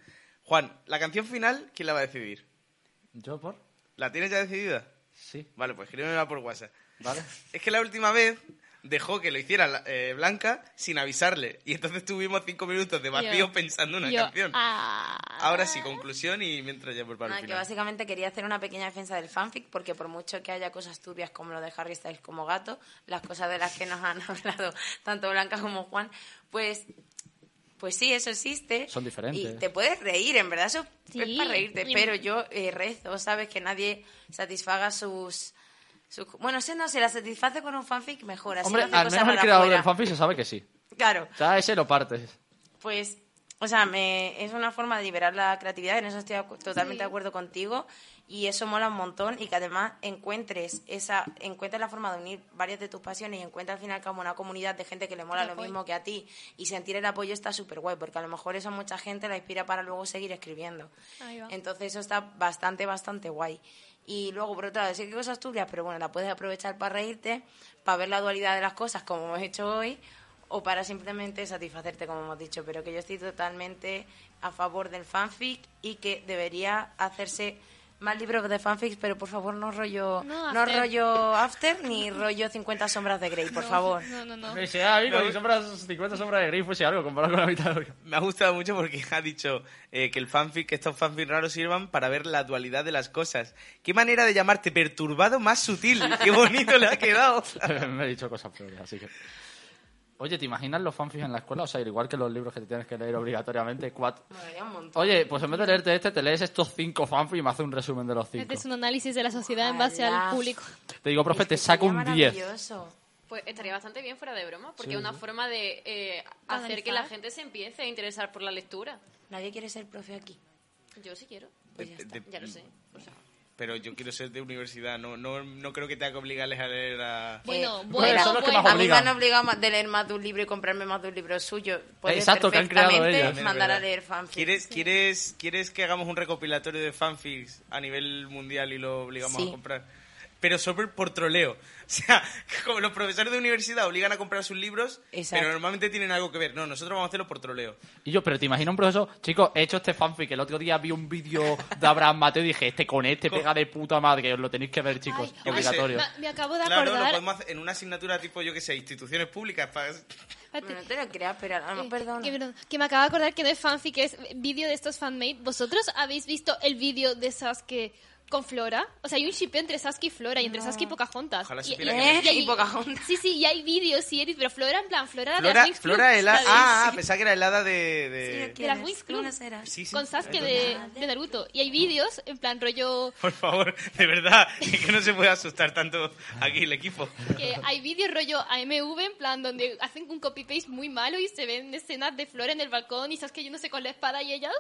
Juan, la canción final, ¿quién la va a decidir? ¿Yo por? ¿La tienes ya decidida? Sí. Vale, pues escríbemela por WhatsApp. ¿Vale? Es que la última vez dejó que lo hiciera eh, Blanca sin avisarle. Y entonces tuvimos cinco minutos de vacío Yo- pensando una yo, canción. ah. Ahora sí, conclusión y mientras ya por para Nada, el que básicamente quería hacer una pequeña defensa del fanfic, porque por mucho que haya cosas turbias como lo de Harry Styles como gato, las cosas de las que nos han hablado tanto Blanca como Juan, pues... Pues sí, eso existe. Son diferentes. Y te puedes reír, en verdad, eso Sí. es para reírte. Pero yo eh, rezo, ¿sabes? Que nadie satisfaga sus, Bueno, si no, si la satisface con un fanfic, mejor. Así Hombre, no al menos el creador del fanfic se sabe que sí. Claro, O sea, ese lo partes. pues, o sea, me, es una forma de liberar la creatividad, en eso estoy totalmente Sí. de acuerdo contigo y eso mola un montón y que además encuentres esa, encuentres la forma de unir varias de tus pasiones y encuentres al final como una comunidad de gente que le mola lo mismo que a ti y sentir el apoyo está súper guay porque a lo mejor eso a mucha gente la inspira para luego seguir escribiendo. Ahí va. Entonces eso está bastante, bastante guay. Y luego, por otro lado, que cosas turbias, pero bueno, la puedes aprovechar para reírte, para ver la dualidad de las cosas, como hemos hecho hoy, o para simplemente satisfacerte, como hemos dicho. Pero que yo estoy totalmente a favor del fanfic y que debería hacerse más libros de fanfics, pero por favor no rollo No, no, after. rollo after ni rollo 50 sombras de Grey, por No, favor. No, no, no. Me dice, ah, amigo, si sombras, 50 sombras de Grey fuese algo comparado con la mitad de. Me ha gustado mucho porque ha dicho eh, que el fanfic, que estos fanfics raros sirvan para ver la dualidad de las cosas. Qué manera de llamarte perturbado más sutil. Qué bonito le ha quedado. me he dicho cosas peores, así que... Oye, ¿te imaginas los fanfics en la escuela? O sea, igual que los libros que te tienes que leer obligatoriamente, cuatro... Un montón. Oye, pues en vez de leerte este, te lees estos cinco fanfics y me hace un resumen de los cinco. Haces un análisis de la sociedad en base al público. Te digo, profe, Es te que saco sería un 10. maravilloso. Pues estaría bastante bien fuera de broma, porque Sí, es una sí. forma de eh, hacer que la gente se empiece a interesar por la lectura. Nadie quiere ser profe aquí. Yo sí quiero. Pues ya De- está. de- Ya lo sé. O sea, Pero yo quiero ser de universidad, no, no, no creo que tenga que obligarles a leer a... Bueno, Eh, bueno, son los que bueno. más A mí me han obligado ma- de leer más de un libro y comprarme más de un libro suyo. Puedes Exacto, que han creado perfectamente ellos. mandar a leer fanfic. ¿Quieres, ¿quieres, ¿Quieres que hagamos un recopilatorio de fanfics a nivel mundial y lo obligamos Sí. a comprar? Pero sobre por troleo. O sea, como los profesores de universidad obligan a comprar sus libros, Exacto. pero normalmente tienen algo que ver. No, nosotros vamos a hacerlo por troleo. Y yo, pero te imaginas un profesor, chicos, he hecho este fanfic, el otro día vi un vídeo de Abraham Mateo y dije, este con este pega de puta madre, que os lo tenéis que ver, chicos, Ay, obligatorio. Me, me acabo de Claro, lo acordar. podemos hacer en una asignatura tipo, yo que sé, instituciones públicas. para-. Bueno, no te lo creas, pero Eh. Que, perdón, que me acabo de acordar que no es fanfic, es vídeo de estos fanmade. ¿Vosotros habéis visto el vídeo de Sasuke con Flora? O sea, hay un ship entre Sasuke y Flora y entre Sasuke y Pocahontas. Ojalá y, hay- Y Pocahontas. Sí, sí, y hay vídeos y edits, pero Flora en plan, Flora, de Flora, las Wings Flora Club, helada. la de- Ah, ah, sí, pensaba que era helada de... Sí, de... ¿qué de las? Wings ¿Tú Club. no? Sí, sí. con Sasuke de, de Naruto. Y hay vídeos en plan rollo... Por favor, de verdad, es que no se puede asustar tanto aquí el equipo. que hay vídeos rollo AMV en plan donde hacen un copy-paste muy malo y se ven escenas de Flora en el balcón y Sasuke yéndose con la espada y ella...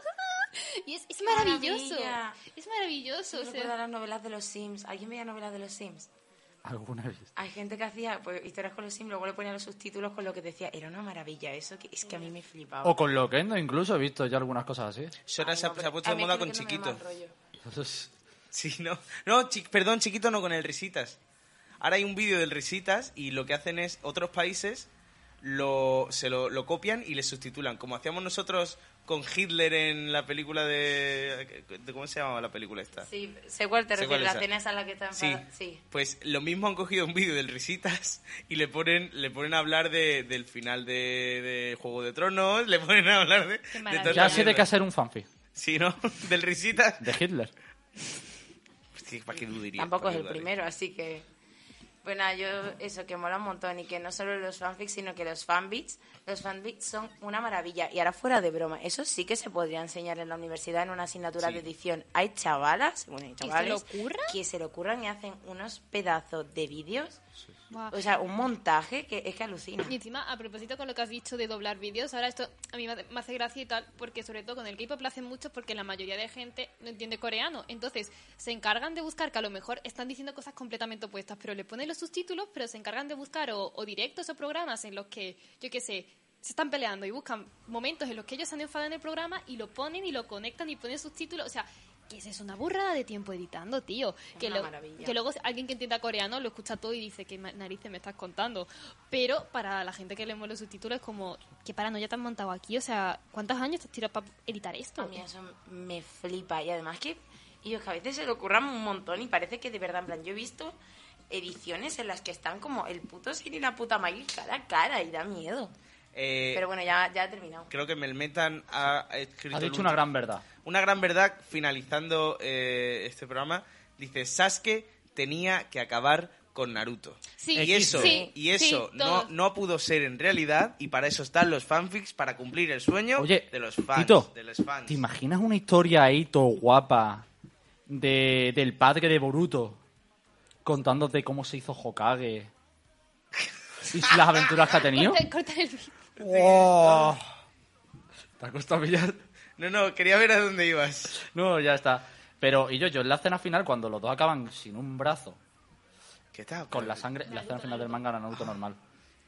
Y es, es maravilloso. Maravilla. Es maravilloso. Me o sea. recuerda a las novelas de los Sims. ¿Alguien veía novelas de los Sims? Alguna vez. Hay gente que hacía pues, historias con los Sims, luego le ponía los subtítulos con lo que decía. Era una maravilla eso, que es que a mí me flipaba. O con Loquendo, incluso he visto ya algunas cosas así. Sora Ay, se, ha, no, se ha puesto de moda con chiquito. Sí, no. No, chi- perdón, chiquito no, con el Risitas. Ahora hay un vídeo del Risitas y lo que hacen es otros países lo, se lo, lo copian y le sustitulan. Como hacíamos nosotros con Hitler en la película de... de- ¿Cómo se llamaba la película esta? Sí, sé cuál te refieres, la esa en la que está Sí, enfadada. Sí. pues lo mismo han cogido un vídeo del Risitas y le ponen le ponen a hablar de, del final de, de Juego de Tronos, le ponen a hablar de... de maravilla. toda Ya de mierda. qué hacer un fanfic. Sí, ¿no? Del Risitas. De Hitler. Sí, ¿Para qué dudaría? Tampoco ¿Para es el dudaría? primero, así que... Bueno, yo eso, que mola un montón y que no solo los fanfics, sino que los fanbits, los fanbits son una maravilla. Y ahora fuera de broma, eso sí que se podría enseñar en la universidad en una asignatura Sí. de edición. Hay chavalas, bueno, hay ¿Que se chavales que se le ocurran y hacen unos pedazos de vídeos, O sea, un montaje que es que alucina. Y encima, a propósito con lo que has dicho de doblar vídeos, ahora esto a mí me hace- me hace gracia y tal, porque sobre todo con el K-pop lo hacen mucho porque la mayoría de gente no entiende coreano. Entonces, se encargan de buscar que a lo mejor están diciendo cosas completamente opuestas, pero le ponen los subtítulos, pero se encargan de buscar o, o directos o programas en los que, yo qué sé, se están peleando y buscan momentos en los que ellos se han enfadado en el programa y lo ponen y lo conectan y ponen subtítulos. O sea, que es eso, una burrada de tiempo editando, tío. Que, una lo- maravilla. que luego alguien que entienda coreano lo escucha todo y dice que narices me estás contando. Pero para la gente que leemos los subtítulos es como, ¿qué paranoia te has montado aquí? O sea, ¿cuántos años te has tirado para editar esto? A mí eso me flipa. Y además que ellos que a veces se le ocurran un montón y parece que de verdad, en plan, yo he visto ediciones en las que están como el puto Sin y la puta Miley cara a cara y da miedo. Eh, Pero bueno, ya, ya he terminado. creo que Melmetan ha escrito Ha dicho una gran verdad. una gran verdad finalizando eh, este programa dice Sasuke tenía que acabar con Naruto Sí, y eso sí, y eso sí, no, no pudo ser en realidad y para eso están los fanfics para cumplir el sueño Oye, de los fans Tito, de los fans ¿te imaginas una historia ahí todo guapa de, del padre de Boruto contándote cómo se hizo Hokage y las aventuras que ha tenido? Corta, corta el ¡Oh! ¿Te ha costado pillar? no no quería ver a dónde ibas No, ya está. Pero, y yo, yo en la escena final, cuando los dos acaban sin un brazo, ¿Qué tal? con la sangre, la escena final del manga era Naruto normal,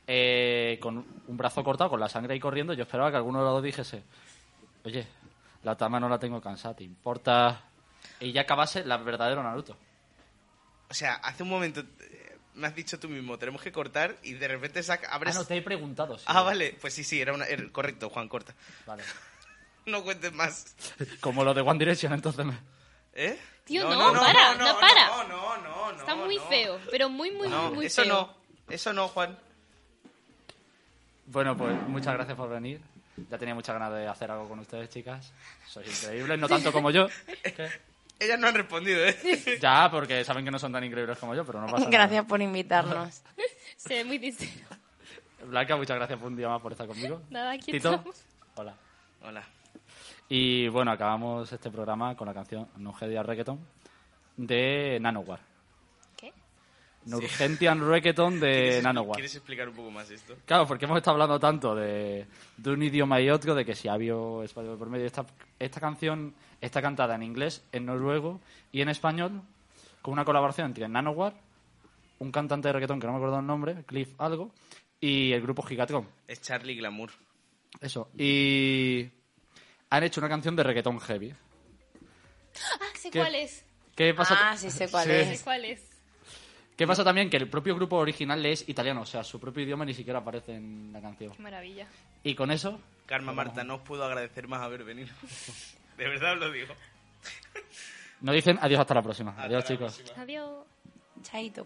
eh, con un brazo cortado, con la sangre ahí corriendo, yo esperaba que alguno de los dos dijese, oye, la tama no la tengo cansada, ¿te importa? Y ya acabase la verdadero Naruto. o sea hace un momento me has dicho tú mismo tenemos que cortar y de repente saca Ah, abres no, te he preguntado. sí. ah vale pues sí sí era, una, era correcto Juan corta Vale. no cuentes más Como lo de One Direction, entonces me... ¿Eh? Tío, no, para, no, para. No, no, no, no. Está muy no. feo, pero muy, muy, No, muy eso feo. no. Eso no, Juan. Bueno, pues muchas gracias por venir. Ya tenía muchas ganas de hacer algo con ustedes, chicas. Sois increíbles, no tanto como yo. ¿Qué? Ellas no han respondido, ¿eh? Ya, porque saben que no son tan increíbles como yo, pero no pasa nada. Gracias por invitarnos. Se ve muy sincero. Blanca, muchas gracias por un día más por estar conmigo. Nada, aquí Tito, estamos. hola. Hola. Y bueno, acabamos este programa con la canción No Hedia Reggaeton de Nanowar. ¿Qué? Norgentian Reggaeton de ¿Quieres, expli- Nanowar. ¿Quieres explicar un poco más esto? Claro, porque hemos estado hablando tanto de, de un idioma y otro, de que si había español por medio. Esta, esta canción está cantada en inglés, en noruego y en español, con una colaboración entre Nanowar, un cantante de reggaetón que no me acuerdo el nombre, Cliff algo, y el grupo Gigatron. Es Charlie Glamour. Eso. Y han hecho una canción de reggaetón heavy. Ah, sé ¿Qué? cuál es. ¿Qué pasa? Ah, sí sé cuál Sí. es. Sé cuál es. ¿Qué pasa también? Que el propio grupo original es italiano, o sea, su propio idioma ni siquiera aparece en la canción. Qué maravilla. Y con eso, Karma Marta, no os puedo agradecer más haber venido. De verdad os lo digo. nos dicen adiós hasta la próxima. adiós, chicos. Adiós. Chaito.